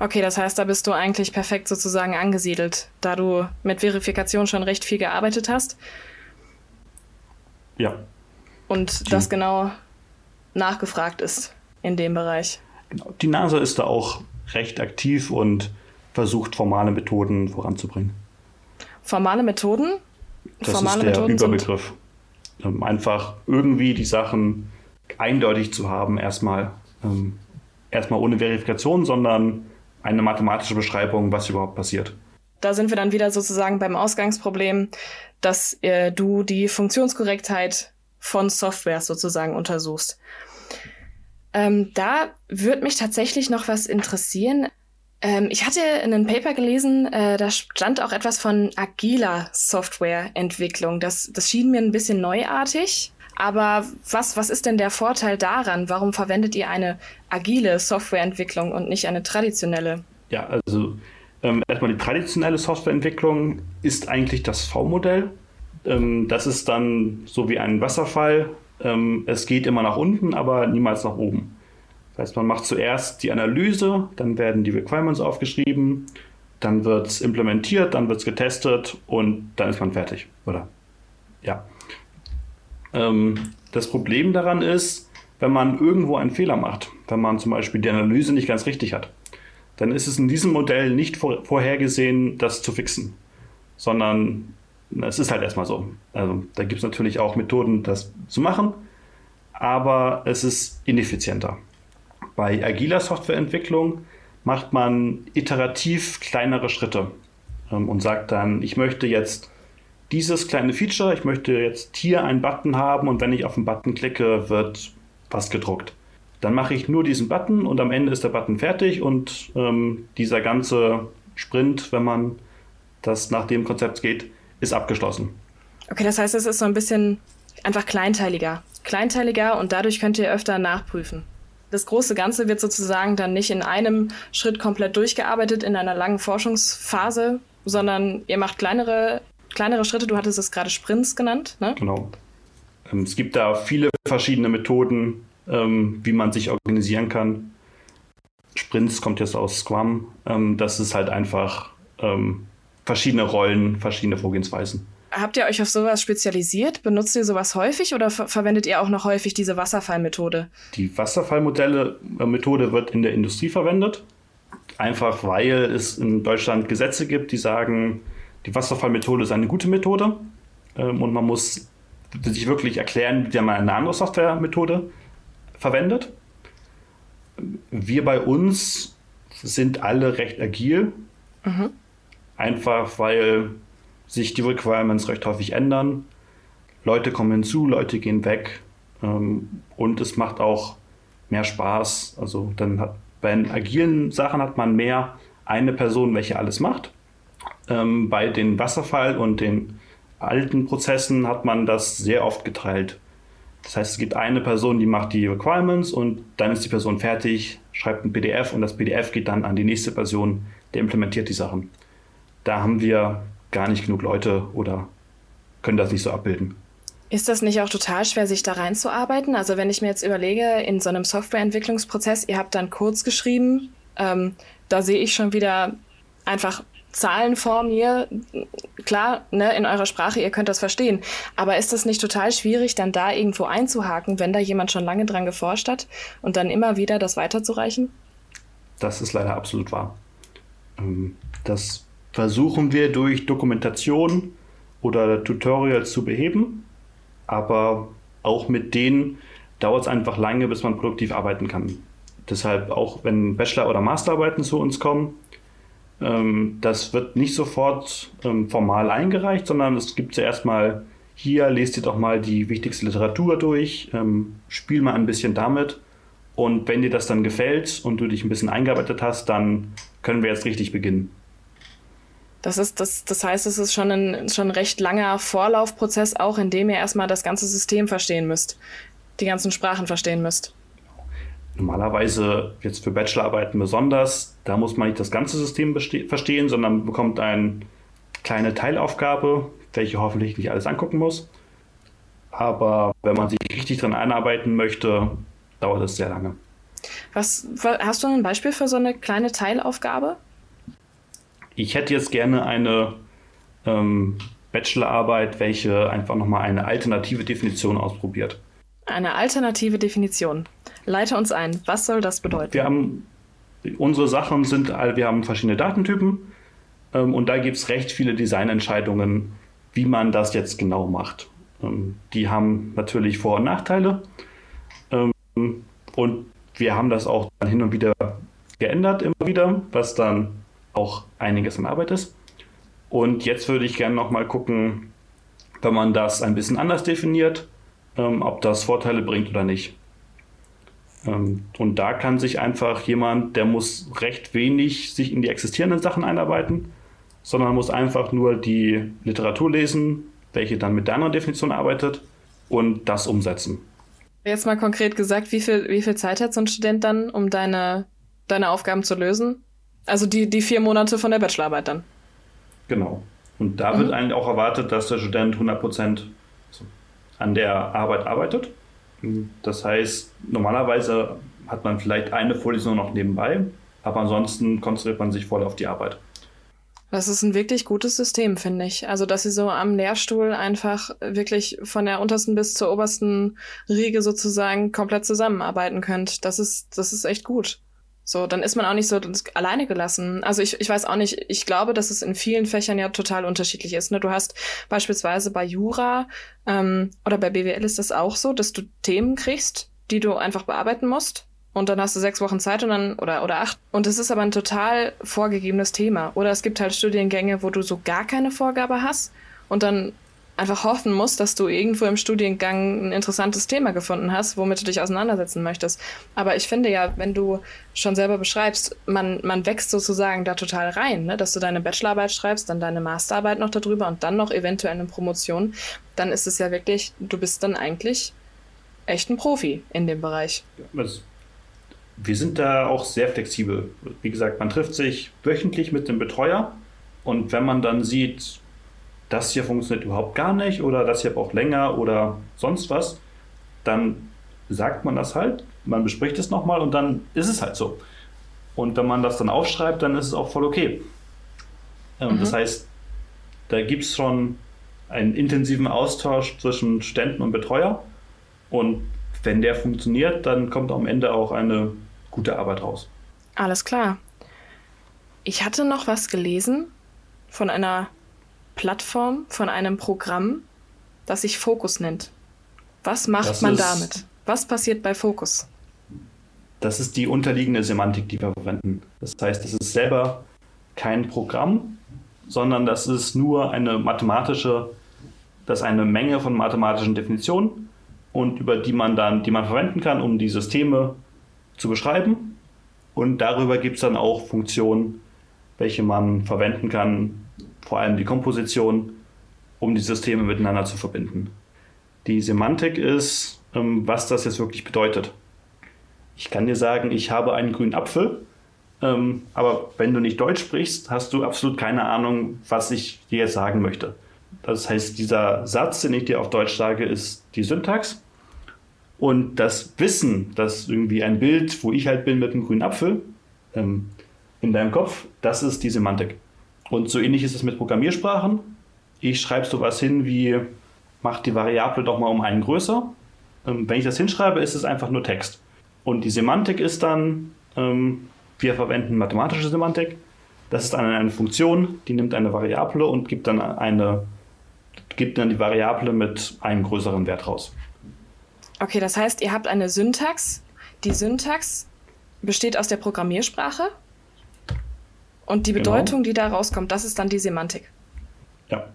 Okay, das heißt, da bist du eigentlich perfekt sozusagen angesiedelt, da du mit Verifikation schon recht viel gearbeitet hast. Ja. Und die, das genau nachgefragt ist in dem Bereich. Genau. Die NASA ist da auch recht aktiv und versucht formale Methoden voranzubringen. Formale Methoden? Das Formale ist der Methoden Überbegriff. Ähm, einfach irgendwie die Sachen eindeutig zu haben, erstmal. Ähm, erstmal ohne Verifikation, sondern eine mathematische Beschreibung, was überhaupt passiert. Da sind wir dann wieder sozusagen beim Ausgangsproblem, dass äh, du die Funktionskorrektheit von Software sozusagen untersuchst. Ähm, da würde mich tatsächlich noch was interessieren. Ähm, ich hatte in einem Paper gelesen, äh, da stand auch etwas von agiler Softwareentwicklung. Das, das schien mir ein bisschen neuartig. Aber was, was ist denn der Vorteil daran? Warum verwendet ihr eine agile Softwareentwicklung und nicht eine traditionelle? Ja, also ähm, erstmal die traditionelle Softwareentwicklung ist eigentlich das V-Modell. Ähm, das ist dann so wie ein Wasserfall. Ähm, es geht immer nach unten, aber niemals nach oben. Das heißt, man macht zuerst die Analyse, dann werden die Requirements aufgeschrieben, dann wird es implementiert, dann wird es getestet und dann ist man fertig. Oder ja. Ähm, das Problem daran ist, wenn man irgendwo einen Fehler macht, wenn man zum Beispiel die Analyse nicht ganz richtig hat, dann ist es in diesem Modell nicht vor, vorhergesehen, das zu fixen, sondern es ist halt erstmal so. Also da gibt es natürlich auch Methoden, das zu machen, aber es ist ineffizienter. Bei agiler Softwareentwicklung macht man iterativ kleinere Schritte ähm, und sagt dann, ich möchte jetzt dieses kleine Feature, ich möchte jetzt hier einen Button haben und wenn ich auf den Button klicke, wird was gedruckt. Dann mache ich nur diesen Button und am Ende ist der Button fertig und ähm, dieser ganze Sprint, wenn man das nach dem Konzept geht, ist abgeschlossen. Okay, das heißt, es ist so ein bisschen einfach kleinteiliger. Kleinteiliger und dadurch könnt ihr öfter nachprüfen das große Ganze wird sozusagen dann nicht in einem Schritt komplett durchgearbeitet in einer langen Forschungsphase, sondern ihr macht kleinere, kleinere Schritte. Du hattest es gerade Sprints genannt, ne? Genau. Ähm, es gibt da viele verschiedene Methoden, ähm, wie man sich organisieren kann. Sprints kommt jetzt aus Scrum. Ähm, das ist halt einfach verschiedene Rollen, verschiedene Vorgehensweisen. Habt ihr euch auf sowas spezialisiert? Benutzt ihr sowas häufig oder ver verwendet ihr auch noch häufig diese Wasserfallmethode? Die Wasserfallmodelle-Methode wird in der Industrie verwendet. Einfach weil es in Deutschland Gesetze gibt, die sagen, die Wasserfallmethode ist eine gute Methode ähm, und man muss sich wirklich erklären, wie man eine andere Softwaremethode verwendet. Wir bei uns sind alle recht agil. Mhm. Einfach weil sich die Requirements recht häufig ändern. Leute kommen hinzu, Leute gehen weg ähm, und es macht auch mehr Spaß. Also dann hat bei den agilen Sachen hat man mehr eine Person, welche alles macht. Ähm, bei den Wasserfall und den alten Prozessen hat man das sehr oft geteilt. Das heißt, es gibt eine Person, die macht die Requirements und dann ist die Person fertig, schreibt ein PDF und das PDF geht dann an die nächste Person, der implementiert die Sachen. Da haben wir gar nicht genug Leute oder können das nicht so abbilden. Ist das nicht auch total schwer, sich da reinzuarbeiten? Also wenn ich mir jetzt überlege, in so einem Softwareentwicklungsprozess, ihr habt dann kurz geschrieben, ähm, da sehe ich schon wieder einfach Zahlen vor mir. Klar, ne, in eurer Sprache, ihr könnt das verstehen. Aber ist das nicht total schwierig, dann da irgendwo einzuhaken, wenn da jemand schon lange dran geforscht hat und dann immer wieder das weiterzureichen? Das ist leider absolut wahr. Ähm, das versuchen wir durch Dokumentation oder Tutorials zu beheben, aber auch mit denen dauert es einfach lange, bis man produktiv arbeiten kann. Deshalb auch wenn Bachelor- oder Masterarbeiten zu uns kommen, ähm, das wird nicht sofort ähm, formal eingereicht, sondern es gibt zuerst mal hier, lest dir doch mal die wichtigste Literatur durch, ähm, spiel mal ein bisschen damit und wenn dir das dann gefällt und du dich ein bisschen eingearbeitet hast, dann können wir jetzt richtig beginnen. Das ist, das, das heißt, es ist schon ein, schon ein recht langer Vorlaufprozess, auch in dem ihr erstmal das ganze System verstehen müsst, die ganzen Sprachen verstehen müsst. Normalerweise jetzt für Bachelorarbeiten besonders, da muss man nicht das ganze System verstehen, sondern bekommt eine kleine Teilaufgabe, welche hoffentlich nicht alles angucken muss. Aber wenn man sich richtig dran einarbeiten möchte, dauert es sehr lange. Was, hast du ein Beispiel für so eine kleine Teilaufgabe? Ich hätte jetzt gerne eine ähm, Bachelorarbeit, welche einfach nochmal eine alternative Definition ausprobiert. Eine alternative Definition. Leite uns ein. Was soll das bedeuten? Wir haben, unsere Sachen sind, wir haben verschiedene Datentypen ähm, und da gibt es recht viele Designentscheidungen, wie man das jetzt genau macht. Ähm, die haben natürlich Vor- und Nachteile. Ähm, und wir haben das auch dann hin und wieder geändert, immer wieder, was dann auch einiges an Arbeit ist. Und jetzt würde ich gerne nochmal gucken, wenn man das ein bisschen anders definiert, ähm, ob das Vorteile bringt oder nicht. Ähm, und da kann sich einfach jemand, der muss recht wenig sich in die existierenden Sachen einarbeiten, sondern muss einfach nur die Literatur lesen, welche dann mit der anderen Definition arbeitet und das umsetzen. Jetzt mal konkret gesagt, wie viel, wie viel Zeit hat so ein Student dann, um deine, deine Aufgaben zu lösen? Also die, die vier Monate von der Bachelorarbeit dann. Genau. Und da mhm. wird eigentlich auch erwartet, dass der Student 100% an der Arbeit arbeitet. Das heißt, normalerweise hat man vielleicht eine Vorlesung noch nebenbei, aber ansonsten konzentriert man sich voll auf die Arbeit. Das ist ein wirklich gutes System, finde ich. Also, dass sie so am Lehrstuhl einfach wirklich von der untersten bis zur obersten Riege sozusagen komplett zusammenarbeiten könnt. Das ist, das ist echt gut. So, dann ist man auch nicht so alleine gelassen. Also ich, ich weiß auch nicht, ich glaube, dass es in vielen Fächern ja total unterschiedlich ist. Ne? Du hast beispielsweise bei Jura ähm, oder bei BWL ist das auch so, dass du Themen kriegst, die du einfach bearbeiten musst und dann hast du sechs Wochen Zeit und dann oder oder acht und es ist aber ein total vorgegebenes Thema oder es gibt halt Studiengänge, wo du so gar keine Vorgabe hast und dann einfach hoffen musst, dass du irgendwo im Studiengang ein interessantes Thema gefunden hast, womit du dich auseinandersetzen möchtest. Aber ich finde ja, wenn du schon selber beschreibst, man, man wächst sozusagen da total rein, ne? dass du deine Bachelorarbeit schreibst, dann deine Masterarbeit noch darüber und dann noch eventuell eine Promotion, dann ist es ja wirklich, du bist dann eigentlich echt ein Profi in dem Bereich. Wir sind da auch sehr flexibel. Wie gesagt, man trifft sich wöchentlich mit dem Betreuer und wenn man dann sieht, das hier funktioniert überhaupt gar nicht oder das hier braucht länger oder sonst was, dann sagt man das halt, man bespricht es nochmal und dann ist es halt so. Und wenn man das dann aufschreibt, dann ist es auch voll okay. Ähm, mhm. Das heißt, da gibt es schon einen intensiven Austausch zwischen Ständen und Betreuer und wenn der funktioniert, dann kommt am Ende auch eine gute Arbeit raus. Alles klar. Ich hatte noch was gelesen von einer Plattform, von einem Programm, das sich Focus nennt. Was macht das man damit? Was passiert bei Focus? Das ist die unterliegende Semantik, die wir verwenden. Das heißt, es ist selber kein Programm, sondern das ist nur eine mathematische, das ist eine Menge von mathematischen Definitionen und über die man dann, die man verwenden kann, um die Systeme zu beschreiben. Und darüber gibt es dann auch Funktionen, welche man verwenden kann, vor allem die Komposition, um die Systeme miteinander zu verbinden. Die Semantik ist, ähm, was das jetzt wirklich bedeutet. Ich kann dir sagen, ich habe einen grünen Apfel, ähm, aber wenn du nicht Deutsch sprichst, hast du absolut keine Ahnung, was ich dir jetzt sagen möchte. Das heißt, dieser Satz, den ich dir auf Deutsch sage, ist die Syntax. Und das Wissen, dass irgendwie ein Bild, wo ich halt bin mit einem grünen Apfel ähm, in deinem Kopf, das ist die Semantik. Und so ähnlich ist es mit Programmiersprachen. Ich schreibe sowas hin wie, mach die Variable doch mal um einen größer. Ähm, wenn ich das hinschreibe, ist es einfach nur Text. Und die Semantik ist dann, ähm, wir verwenden mathematische Semantik. Das ist dann eine Funktion, die nimmt eine Variable und gibt dann eine, gibt dann die Variable mit einem größeren Wert raus. Okay, das heißt, ihr habt eine Syntax. Die Syntax besteht aus der Programmiersprache. Und die genau. Bedeutung, genau. die da rauskommt, das ist dann die Semantik. Ja.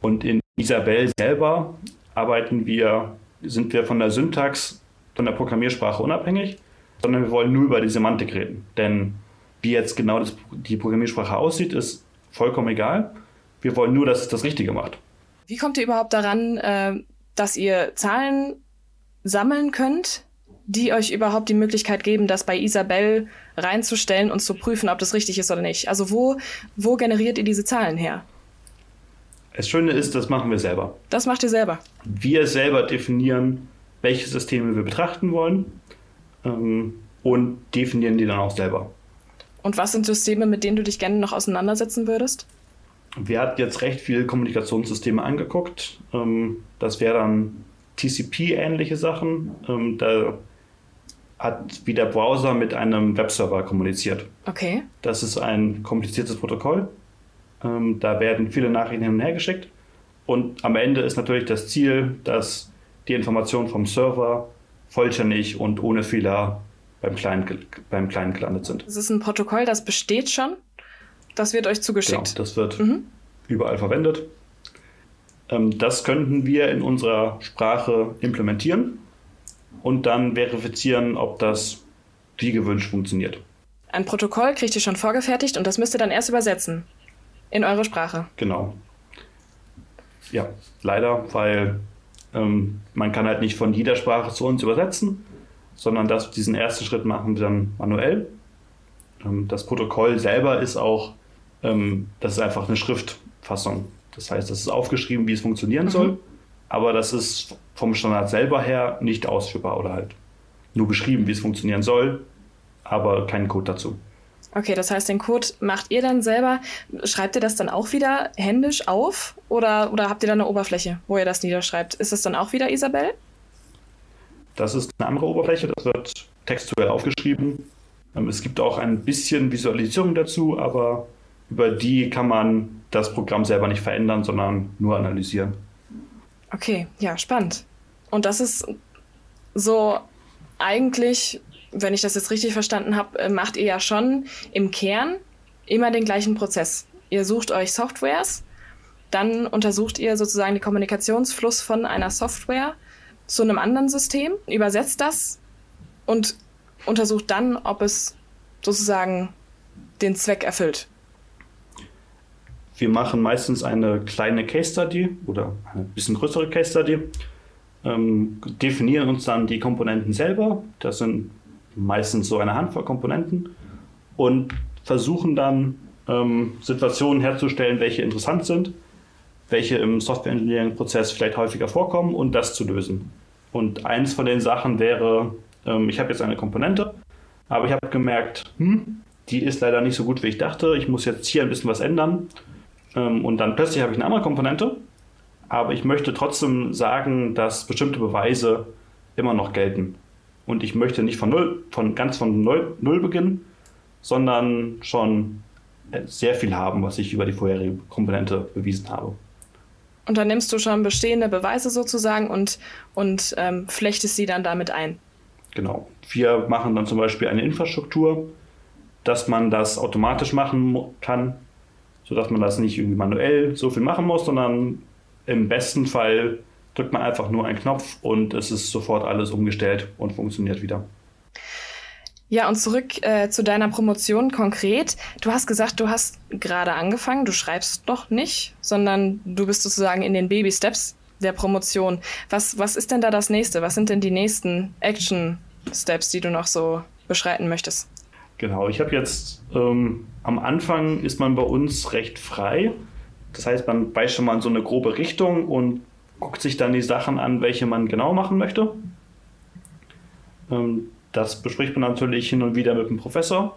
Und in Isabel selber arbeiten wir, sind wir von der Syntax, von der Programmiersprache unabhängig, sondern wir wollen nur über die Semantik reden. Denn wie jetzt genau das, die Programmiersprache aussieht, ist vollkommen egal. Wir wollen nur, dass es das Richtige macht. Wie kommt ihr überhaupt daran, äh, dass ihr Zahlen sammeln könnt, die euch überhaupt die Möglichkeit geben, das bei Isabel reinzustellen und zu prüfen, ob das richtig ist oder nicht. Also wo, wo generiert ihr diese Zahlen her? Das Schöne ist, das machen wir selber. Das macht ihr selber. Wir selber definieren, welche Systeme wir betrachten wollen ähm, und definieren die dann auch selber. Und was sind Systeme, mit denen du dich gerne noch auseinandersetzen würdest? Wir hatten jetzt recht viele Kommunikationssysteme angeguckt. Ähm, das wäre dann TCP-ähnliche Sachen. Ähm, da hat wie der Browser mit einem Webserver kommuniziert. Okay. Das ist ein kompliziertes Protokoll. Ähm, da werden viele Nachrichten hin und her geschickt. Und am Ende ist natürlich das Ziel, dass die Information vom Server vollständig und ohne Fehler beim Kleinen, beim Kleinen gelandet sind. Das ist ein Protokoll, das besteht schon. Das wird euch zugeschickt. Genau, das wird mhm. überall verwendet. Ähm, das könnten wir in unserer Sprache implementieren und dann verifizieren, ob das wie gewünscht funktioniert. Ein Protokoll kriegt ihr schon vorgefertigt und das müsst ihr dann erst übersetzen. In eure Sprache. Genau. Ja, leider, weil ähm, man kann halt nicht von jeder Sprache zu uns übersetzen, sondern das, diesen ersten Schritt machen wir dann manuell. Ähm, das Protokoll selber ist auch, ähm, das ist einfach eine Schriftfassung. Das heißt, das ist aufgeschrieben, wie es funktionieren mhm. soll, aber das ist vom Standard selber her nicht ausführbar oder halt nur beschrieben, wie es funktionieren soll, aber kein Code dazu. Okay, das heißt, den Code macht ihr dann selber. Schreibt ihr das dann auch wieder händisch auf oder, oder habt ihr da eine Oberfläche, wo ihr das niederschreibt? Ist das dann auch wieder Isabel? Das ist eine andere Oberfläche, das wird textuell aufgeschrieben. Ähm, es gibt auch ein bisschen Visualisierung dazu, aber über die kann man das Programm selber nicht verändern, sondern nur analysieren. Okay, ja, spannend. Und das ist so eigentlich wenn ich das jetzt richtig verstanden habe, äh, macht ihr ja schon im Kern immer den gleichen Prozess. Ihr sucht euch Softwares, dann untersucht ihr sozusagen den Kommunikationsfluss von einer Software zu einem anderen System, übersetzt das und untersucht dann, ob es sozusagen den Zweck erfüllt. Wir machen meistens eine kleine Case Study oder eine bisschen größere Case Study, ähm, definieren uns dann die Komponenten selber. Das sind meistens so eine Handvoll Komponenten und versuchen dann ähm, Situationen herzustellen, welche interessant sind, welche im Software Engineering Prozess vielleicht häufiger vorkommen und das zu lösen. Und eins von den Sachen wäre, ähm, ich habe jetzt eine Komponente, aber ich habe gemerkt, hm, die ist leider nicht so gut, wie ich dachte. Ich muss jetzt hier ein bisschen was ändern. Ähm, und dann plötzlich habe ich eine andere Komponente, aber ich möchte trotzdem sagen, dass bestimmte Beweise immer noch gelten. Und ich möchte nicht von null, von ganz von null, null beginnen, sondern schon sehr viel haben, was ich über die vorherige Komponente bewiesen habe. Und dann nimmst du schon bestehende Beweise sozusagen und, und ähm, flechtest sie dann damit ein. Genau. Wir machen dann zum Beispiel eine Infrastruktur, dass man das automatisch machen kann, sodass man das nicht irgendwie manuell so viel machen muss, sondern im besten Fall drückt man einfach nur einen Knopf und es ist sofort alles umgestellt und funktioniert wieder. Ja, und zurück äh, zu deiner Promotion konkret. Du hast gesagt, du hast gerade angefangen, du schreibst noch nicht, sondern du bist sozusagen in den Baby-Steps der Promotion. Was, was ist denn da das nächste? Was sind denn die nächsten Action-Steps, die du noch so beschreiten möchtest? Genau, ich habe jetzt ähm, am Anfang ist man bei uns recht frei. Das heißt, man weiß schon mal in so eine grobe Richtung und guckt sich dann die Sachen an, welche man genau machen möchte. Ähm, das bespricht man natürlich hin und wieder mit dem Professor.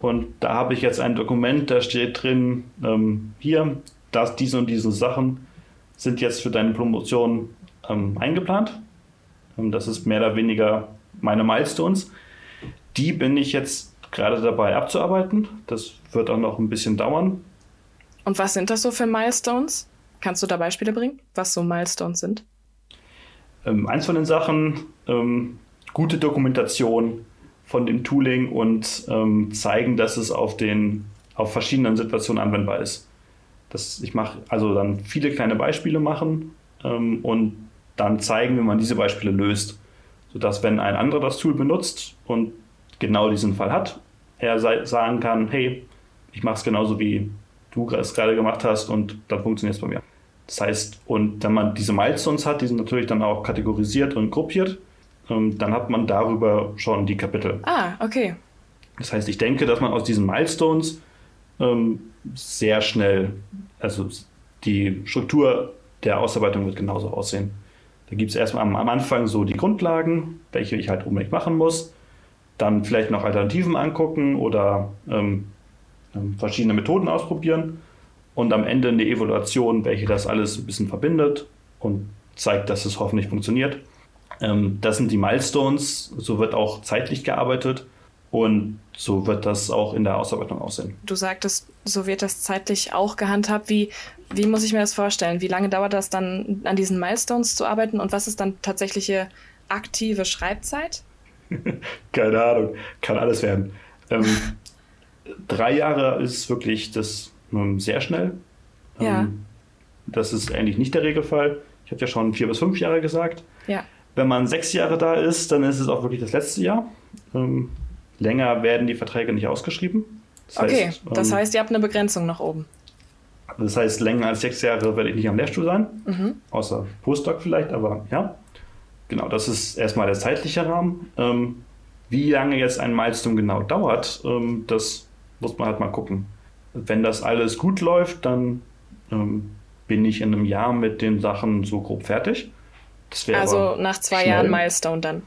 Und da habe ich jetzt ein Dokument, da steht drin, ähm, hier, dass diese und diese Sachen sind jetzt für deine Promotion ähm, eingeplant. das ist mehr oder weniger meine Milestones. Die bin ich jetzt gerade dabei abzuarbeiten. Das wird auch noch ein bisschen dauern. Und was sind das so für Milestones? Kannst du da Beispiele bringen, was so Milestones sind? Ähm, eins von den Sachen, ähm, gute Dokumentation von dem Tooling und ähm, zeigen, dass es auf den auf verschiedenen Situationen anwendbar ist. Das, ich mache also dann viele kleine Beispiele machen ähm, und dann zeigen, wie man diese Beispiele löst, sodass wenn ein anderer das Tool benutzt und genau diesen Fall hat, er sagen kann, hey, ich mache es genauso wie du es gerade gemacht hast und dann funktioniert es bei mir. Das heißt, und wenn man diese Milestones hat, die sind natürlich dann auch kategorisiert und gruppiert, ähm, dann hat man darüber schon die Kapitel. Ah, okay. Das heißt, ich denke, dass man aus diesen Milestones ähm, sehr schnell, also die Struktur der Ausarbeitung wird genauso aussehen. Da gibt es erstmal am, am, Anfang so die Grundlagen, welche ich halt unbedingt machen muss. Dann vielleicht noch Alternativen angucken oder ähm, ähm verschiedene Methoden ausprobieren und am Ende eine Evaluation, welche das alles ein bisschen verbindet und zeigt, dass es hoffentlich funktioniert. Ähm, das sind die Milestones, so wird auch zeitlich gearbeitet und so wird das auch in der Ausarbeitung aussehen. Du sagtest, so wird das zeitlich auch gehandhabt. Wie, wie muss ich mir das vorstellen? Wie lange dauert das dann, an diesen Milestones zu arbeiten und was ist dann tatsächliche aktive Schreibzeit? Keine Ahnung, kann alles werden. Ähm, drei Jahre ist wirklich das ähm, sehr schnell. Ja. Ähm, das ist eigentlich nicht der Regelfall. Ich hatte ja schon vier bis fünf Jahre gesagt. Ja. Wenn man sechs Jahre da ist, dann ist es auch wirklich das letzte Jahr. Ähm, länger werden die Verträge nicht ausgeschrieben. Das okay, heißt, das ähm, heißt, ihr habt eine Begrenzung nach oben. Das heißt, länger als sechs Jahre werde ich nicht am Lehrstuhl sein, mhm. außer Postdoc vielleicht, aber ja. Genau, das ist erstmal der zeitliche Rahmen. Ähm, wie lange jetzt ein Milestone genau dauert, ähm, das muss man halt mal gucken. Wenn das alles gut läuft, dann ähm, bin ich in einem Jahr mit den Sachen so grob fertig. also nach zwei schnell. Jahren Milestone dann,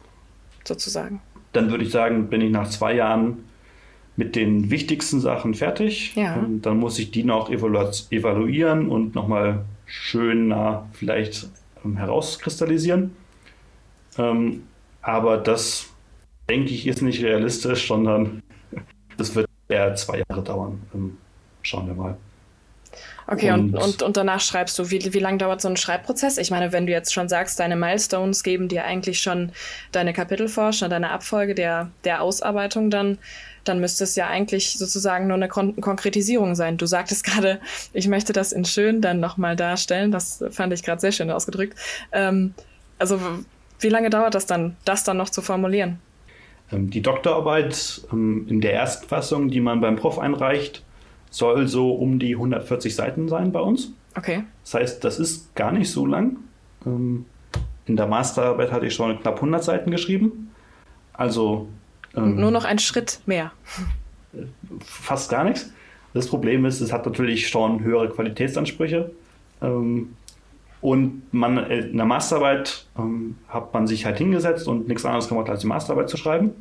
sozusagen. Dann würde ich sagen, bin ich nach zwei Jahren mit den wichtigsten Sachen fertig. Ja. Und dann muss ich die noch evalu evaluieren und nochmal schöner vielleicht ähm, herauskristallisieren. Ähm, aber das, denke ich, ist nicht realistisch, sondern das wird eher zwei Jahre dauern. Ähm, schauen wir mal. Okay, und, und, und, danach schreibst du, wie, wie lange dauert so ein Schreibprozess? Ich meine, wenn du jetzt schon sagst, deine Milestones geben dir eigentlich schon deine Kapitelforschung, deine Abfolge der, der Ausarbeitung, dann, dann müsste es ja eigentlich sozusagen nur eine Kon Konkretisierung sein. Du sagtest gerade, ich möchte das in schön dann nochmal darstellen. Das fand ich gerade sehr schön ausgedrückt. Ähm, also, wie lange dauert das dann, das dann noch zu formulieren? Ähm, die Doktorarbeit ähm, in der ersten Fassung, die man beim Prof einreicht, soll so um die 140 Seiten sein bei uns. Okay. Das heißt, das ist gar nicht so lang. Ähm, in der Masterarbeit hatte ich schon knapp 100 Seiten geschrieben. Also. Ähm, Nur noch ein Schritt mehr. Fast gar nichts. Das Problem ist, es hat natürlich schon höhere Qualitätsansprüche. Ähm, und man, äh, in der Masterarbeit ähm, hat man sich halt hingesetzt und nichts anderes gemacht, als die Masterarbeit zu schreiben.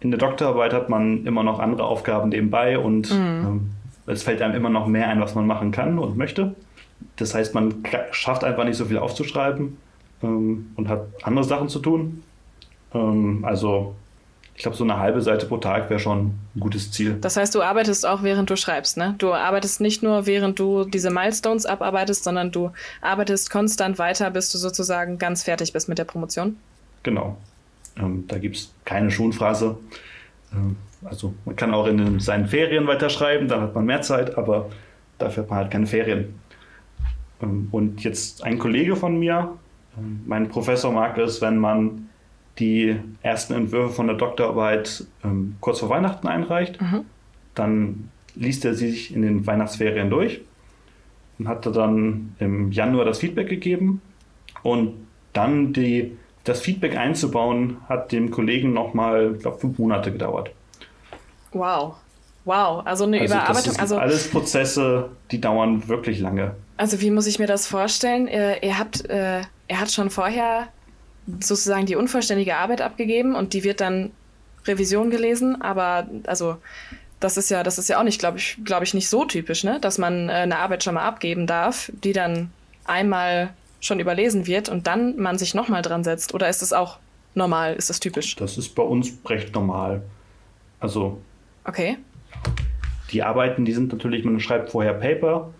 In der Doktorarbeit hat man immer noch andere Aufgaben nebenbei und mhm. ähm, es fällt einem immer noch mehr ein, was man machen kann und möchte. Das heißt, man schafft einfach nicht so viel aufzuschreiben ähm, und hat andere Sachen zu tun. Ähm, also ich glaube, so eine halbe Seite pro Tag wäre schon ein gutes Ziel. Das heißt, du arbeitest auch, während du schreibst, ne? Du arbeitest nicht nur, während du diese Milestones abarbeitest, sondern du arbeitest konstant weiter, bis du sozusagen ganz fertig bist mit der Promotion. Genau. Ähm, da gibt es keine Schonphrase. Ähm, also man kann auch in seinen Ferien weiterschreiben, dann hat man mehr Zeit, aber dafür hat man halt keine Ferien. Ähm, und jetzt ein Kollege von mir, ähm, mein Professor mag es, wenn man die ersten Entwürfe von der Doktorarbeit ähm, kurz vor Weihnachten einreicht. Mhm. Dann liest er sie sich in den Weihnachtsferien durch und hatte dann im Januar das Feedback gegeben. Und dann die, das Feedback einzubauen, hat dem Kollegen nochmal, ich glaube, fünf Monate gedauert. Wow. Wow, also eine also Überarbeitung. Das sind also alles Prozesse, die dauern wirklich lange. Also wie muss ich mir das vorstellen? Ihr, ihr habt, äh, er hat schon vorher sozusagen die unvollständige Arbeit abgegeben und die wird dann Revision gelesen, aber also das ist ja, das ist ja auch nicht, glaube ich, glaube ich, nicht so typisch, ne? Dass man äh, eine Arbeit schon mal abgeben darf, die dann einmal schon überlesen wird und dann man sich nochmal dran setzt. Oder ist das auch normal? Ist das typisch? Das ist bei uns recht normal. Also Okay. Die Arbeiten, die sind natürlich, man schreibt vorher Paper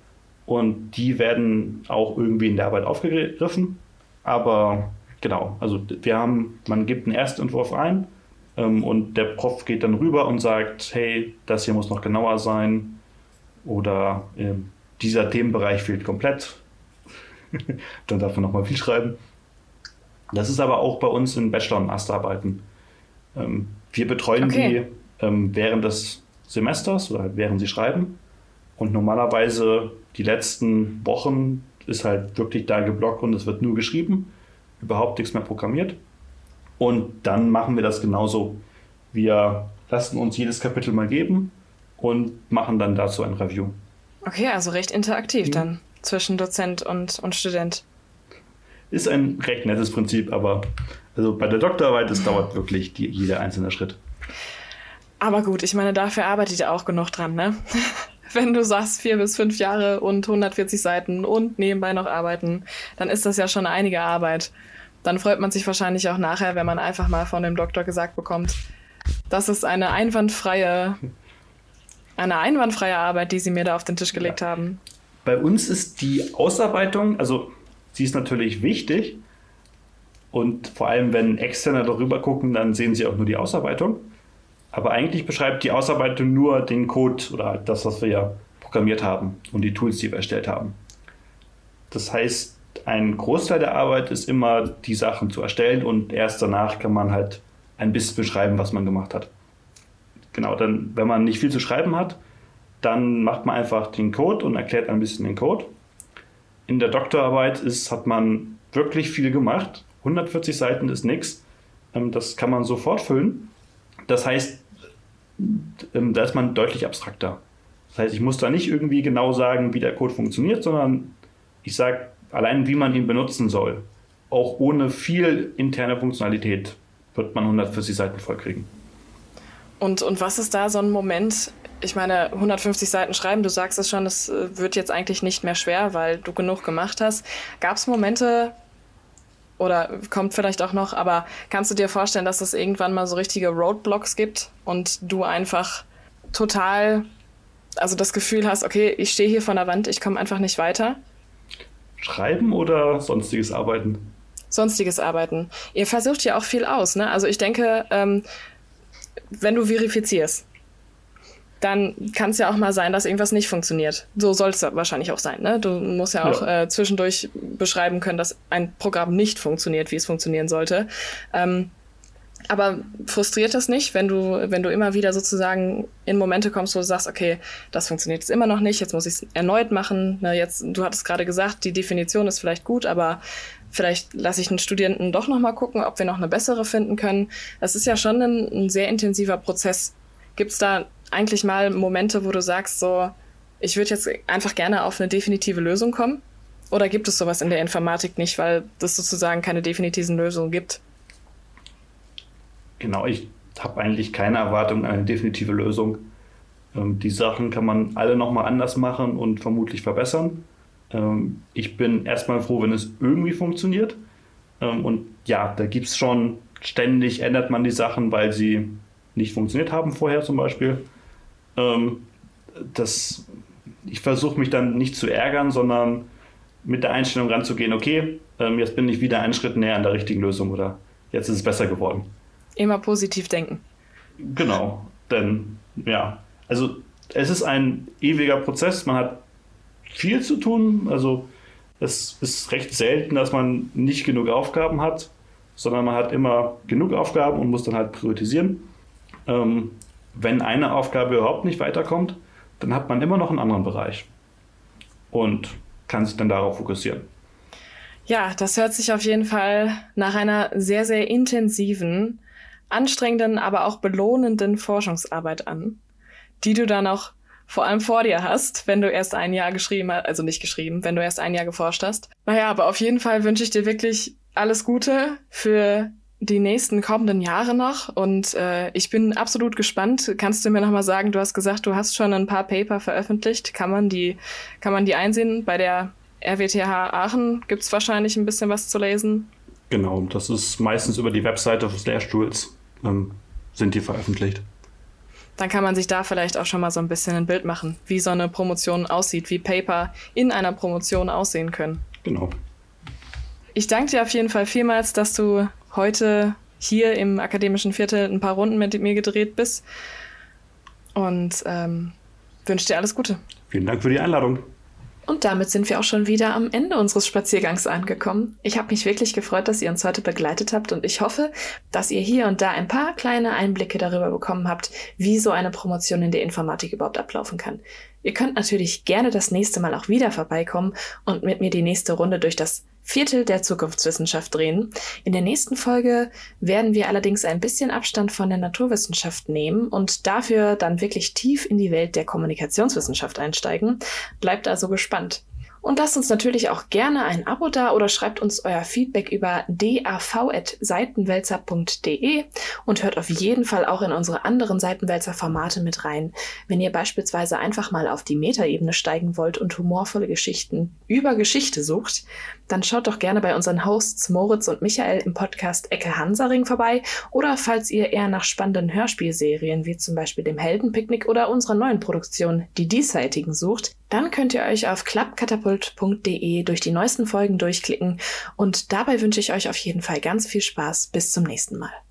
und die werden auch irgendwie in der Arbeit aufgegriffen. Aber genau, also wir haben, man gibt einen Erstentwurf ein ähm, und der Prof geht dann rüber und sagt, hey, das hier muss noch genauer sein oder äh, dieser Themenbereich fehlt komplett. dann darf man nochmal viel schreiben. Das ist aber auch bei uns in Bachelor- und Masterarbeiten. Ähm, wir betreuen okay. die ähm, während des Semesters oder halt während sie schreiben. Und normalerweise die letzten Wochen ist halt wirklich da geblockt und es wird nur geschrieben, überhaupt nichts mehr programmiert. Und dann machen wir das genauso. Wir lassen uns jedes Kapitel mal geben und machen dann dazu ein Review. Okay, also recht interaktiv mhm. dann zwischen Dozent und, und Student. Ist ein recht nettes Prinzip, aber also bei der Doktorarbeit, es dauert wirklich die, jeder einzelne Schritt. Aber gut, ich meine, dafür arbeitet ihr auch genug dran, ne? Wenn du sagst, vier bis fünf Jahre und 140 Seiten und nebenbei noch arbeiten, dann ist das ja schon einige Arbeit. Dann freut man sich wahrscheinlich auch nachher, wenn man einfach mal von dem Doktor gesagt bekommt, das ist eine einwandfreie, eine einwandfreie Arbeit, die sie mir da auf den Tisch gelegt ja. haben. Bei uns ist die Ausarbeitung, also sie ist natürlich wichtig, Und vor allem, wenn Externe darüber gucken, dann sehen sie auch nur die Ausarbeitung. Aber eigentlich beschreibt die Ausarbeitung nur den Code oder das, was wir ja programmiert haben und die Tools, die wir erstellt haben. Das heißt, ein Großteil der Arbeit ist immer, die Sachen zu erstellen und erst danach kann man halt ein bisschen beschreiben, was man gemacht hat. Genau, dann, wenn man nicht viel zu schreiben hat, dann macht man einfach den Code und erklärt ein bisschen den Code. In der Doktorarbeit ist, hat man wirklich viel gemacht. 140 Seiten ist nichts. Ähm, das kann man sofort füllen. Das heißt, ähm, da ist man deutlich abstrakter. Das heißt, ich muss da nicht irgendwie genau sagen, wie der Code funktioniert, sondern ich sage allein, wie man ihn benutzen soll. Auch ohne viel interne Funktionalität wird man 140 Seiten vollkriegen. Und, und was ist da so ein Moment? Ich meine, 150 Seiten schreiben, du sagst es schon, das äh, wird jetzt eigentlich nicht mehr schwer, weil du genug gemacht hast. Gab es Momente, oder kommt vielleicht auch noch, aber kannst du dir vorstellen, dass es irgendwann mal so richtige Roadblocks gibt und du einfach total, also das Gefühl hast, okay, ich stehe hier vor der Wand, ich komme einfach nicht weiter? Schreiben oder sonstiges Arbeiten? Sonstiges Arbeiten. Ihr versucht ja auch viel aus, ne? Also ich denke, ähm, wenn du verifizierst, dann kann es ja auch mal sein, dass irgendwas nicht funktioniert. So soll es wahrscheinlich auch sein. Ne? Du musst ja auch ja. Äh, zwischendurch beschreiben können, dass ein Programm nicht funktioniert, wie es funktionieren sollte. Ähm, aber frustriert das nicht, wenn du, wenn du immer wieder sozusagen in Momente kommst, wo du sagst, okay, das funktioniert jetzt immer noch nicht, jetzt muss ich es erneut machen. Na, jetzt, du hattest gerade gesagt, die Definition ist vielleicht gut, aber vielleicht lasse ich einen Studenten doch noch mal gucken, ob wir noch eine bessere finden können. Das ist ja schon ein, ein sehr intensiver Prozess. Gibt es da eigentlich mal Momente, wo du sagst, so, ich würde jetzt einfach gerne auf eine definitive Lösung kommen? Oder gibt es sowas in der Informatik nicht, weil es sozusagen keine definitiven Lösungen gibt? Genau, ich habe eigentlich keine Erwartung an eine definitive Lösung. Ähm, die Sachen kann man alle nochmal anders machen und vermutlich verbessern. Ähm, ich bin erstmal froh, wenn es irgendwie funktioniert. Ähm, und ja, da gibt es schon ständig, ändert man die Sachen, weil sie nicht funktioniert haben vorher zum Beispiel. Ähm, das, ich versuche mich dann nicht zu ärgern, sondern mit der Einstellung ranzugehen, okay, ähm, jetzt bin ich wieder einen Schritt näher an der richtigen Lösung oder jetzt ist es besser geworden. Immer positiv denken. Genau, denn ja, also es ist ein ewiger Prozess, man hat viel zu tun, also es ist recht selten, dass man nicht genug Aufgaben hat, sondern man hat immer genug Aufgaben und muss dann halt priorisieren. Ähm, wenn eine Aufgabe überhaupt nicht weiterkommt, dann hat man immer noch einen anderen Bereich und kann sich dann darauf fokussieren. Ja, das hört sich auf jeden Fall nach einer sehr, sehr intensiven, anstrengenden, aber auch belohnenden Forschungsarbeit an, die du dann auch vor allem vor dir hast, wenn du erst ein Jahr geschrieben hast, also nicht geschrieben, wenn du erst ein Jahr geforscht hast. Naja, aber auf jeden Fall wünsche ich dir wirklich alles Gute für die nächsten kommenden Jahre noch und äh, ich bin absolut gespannt. Kannst du mir noch mal sagen, du hast gesagt, du hast schon ein paar Paper veröffentlicht. Kann man die, kann man die einsehen? Bei der RWTH Aachen gibt es wahrscheinlich ein bisschen was zu lesen. Genau, das ist meistens über die Webseite des Lehrstuhls ähm, sind die veröffentlicht. Dann kann man sich da vielleicht auch schon mal so ein bisschen ein Bild machen, wie so eine Promotion aussieht, wie Paper in einer Promotion aussehen können. Genau. Ich danke dir auf jeden Fall vielmals, dass du heute hier im akademischen Viertel ein paar Runden mit mir gedreht bist. Und ähm, wünsche dir alles Gute. Vielen Dank für die Einladung. Und damit sind wir auch schon wieder am Ende unseres Spaziergangs angekommen. Ich habe mich wirklich gefreut, dass ihr uns heute begleitet habt und ich hoffe, dass ihr hier und da ein paar kleine Einblicke darüber bekommen habt, wie so eine Promotion in der Informatik überhaupt ablaufen kann. Ihr könnt natürlich gerne das nächste Mal auch wieder vorbeikommen und mit mir die nächste Runde durch das Viertel der Zukunftswissenschaft drehen. In der nächsten Folge werden wir allerdings ein bisschen Abstand von der Naturwissenschaft nehmen und dafür dann wirklich tief in die Welt der Kommunikationswissenschaft einsteigen. Bleibt also gespannt. Und lasst uns natürlich auch gerne ein Abo da oder schreibt uns euer Feedback über dav.seitenwälzer.de und hört auf jeden Fall auch in unsere anderen Seitenwälzer-Formate mit rein. Wenn ihr beispielsweise einfach mal auf die Metaebene steigen wollt und humorvolle Geschichten über Geschichte sucht, dann schaut doch gerne bei unseren Hosts Moritz und Michael im Podcast Ecke Hansaring vorbei oder falls ihr eher nach spannenden Hörspielserien wie zum Beispiel dem Heldenpicknick oder unserer neuen Produktion Die Diesseitigen sucht, dann könnt ihr euch auf Klappkatapult www.herold.de durch die neuesten Folgen durchklicken und dabei wünsche ich euch auf jeden Fall ganz viel Spaß. Bis zum nächsten Mal.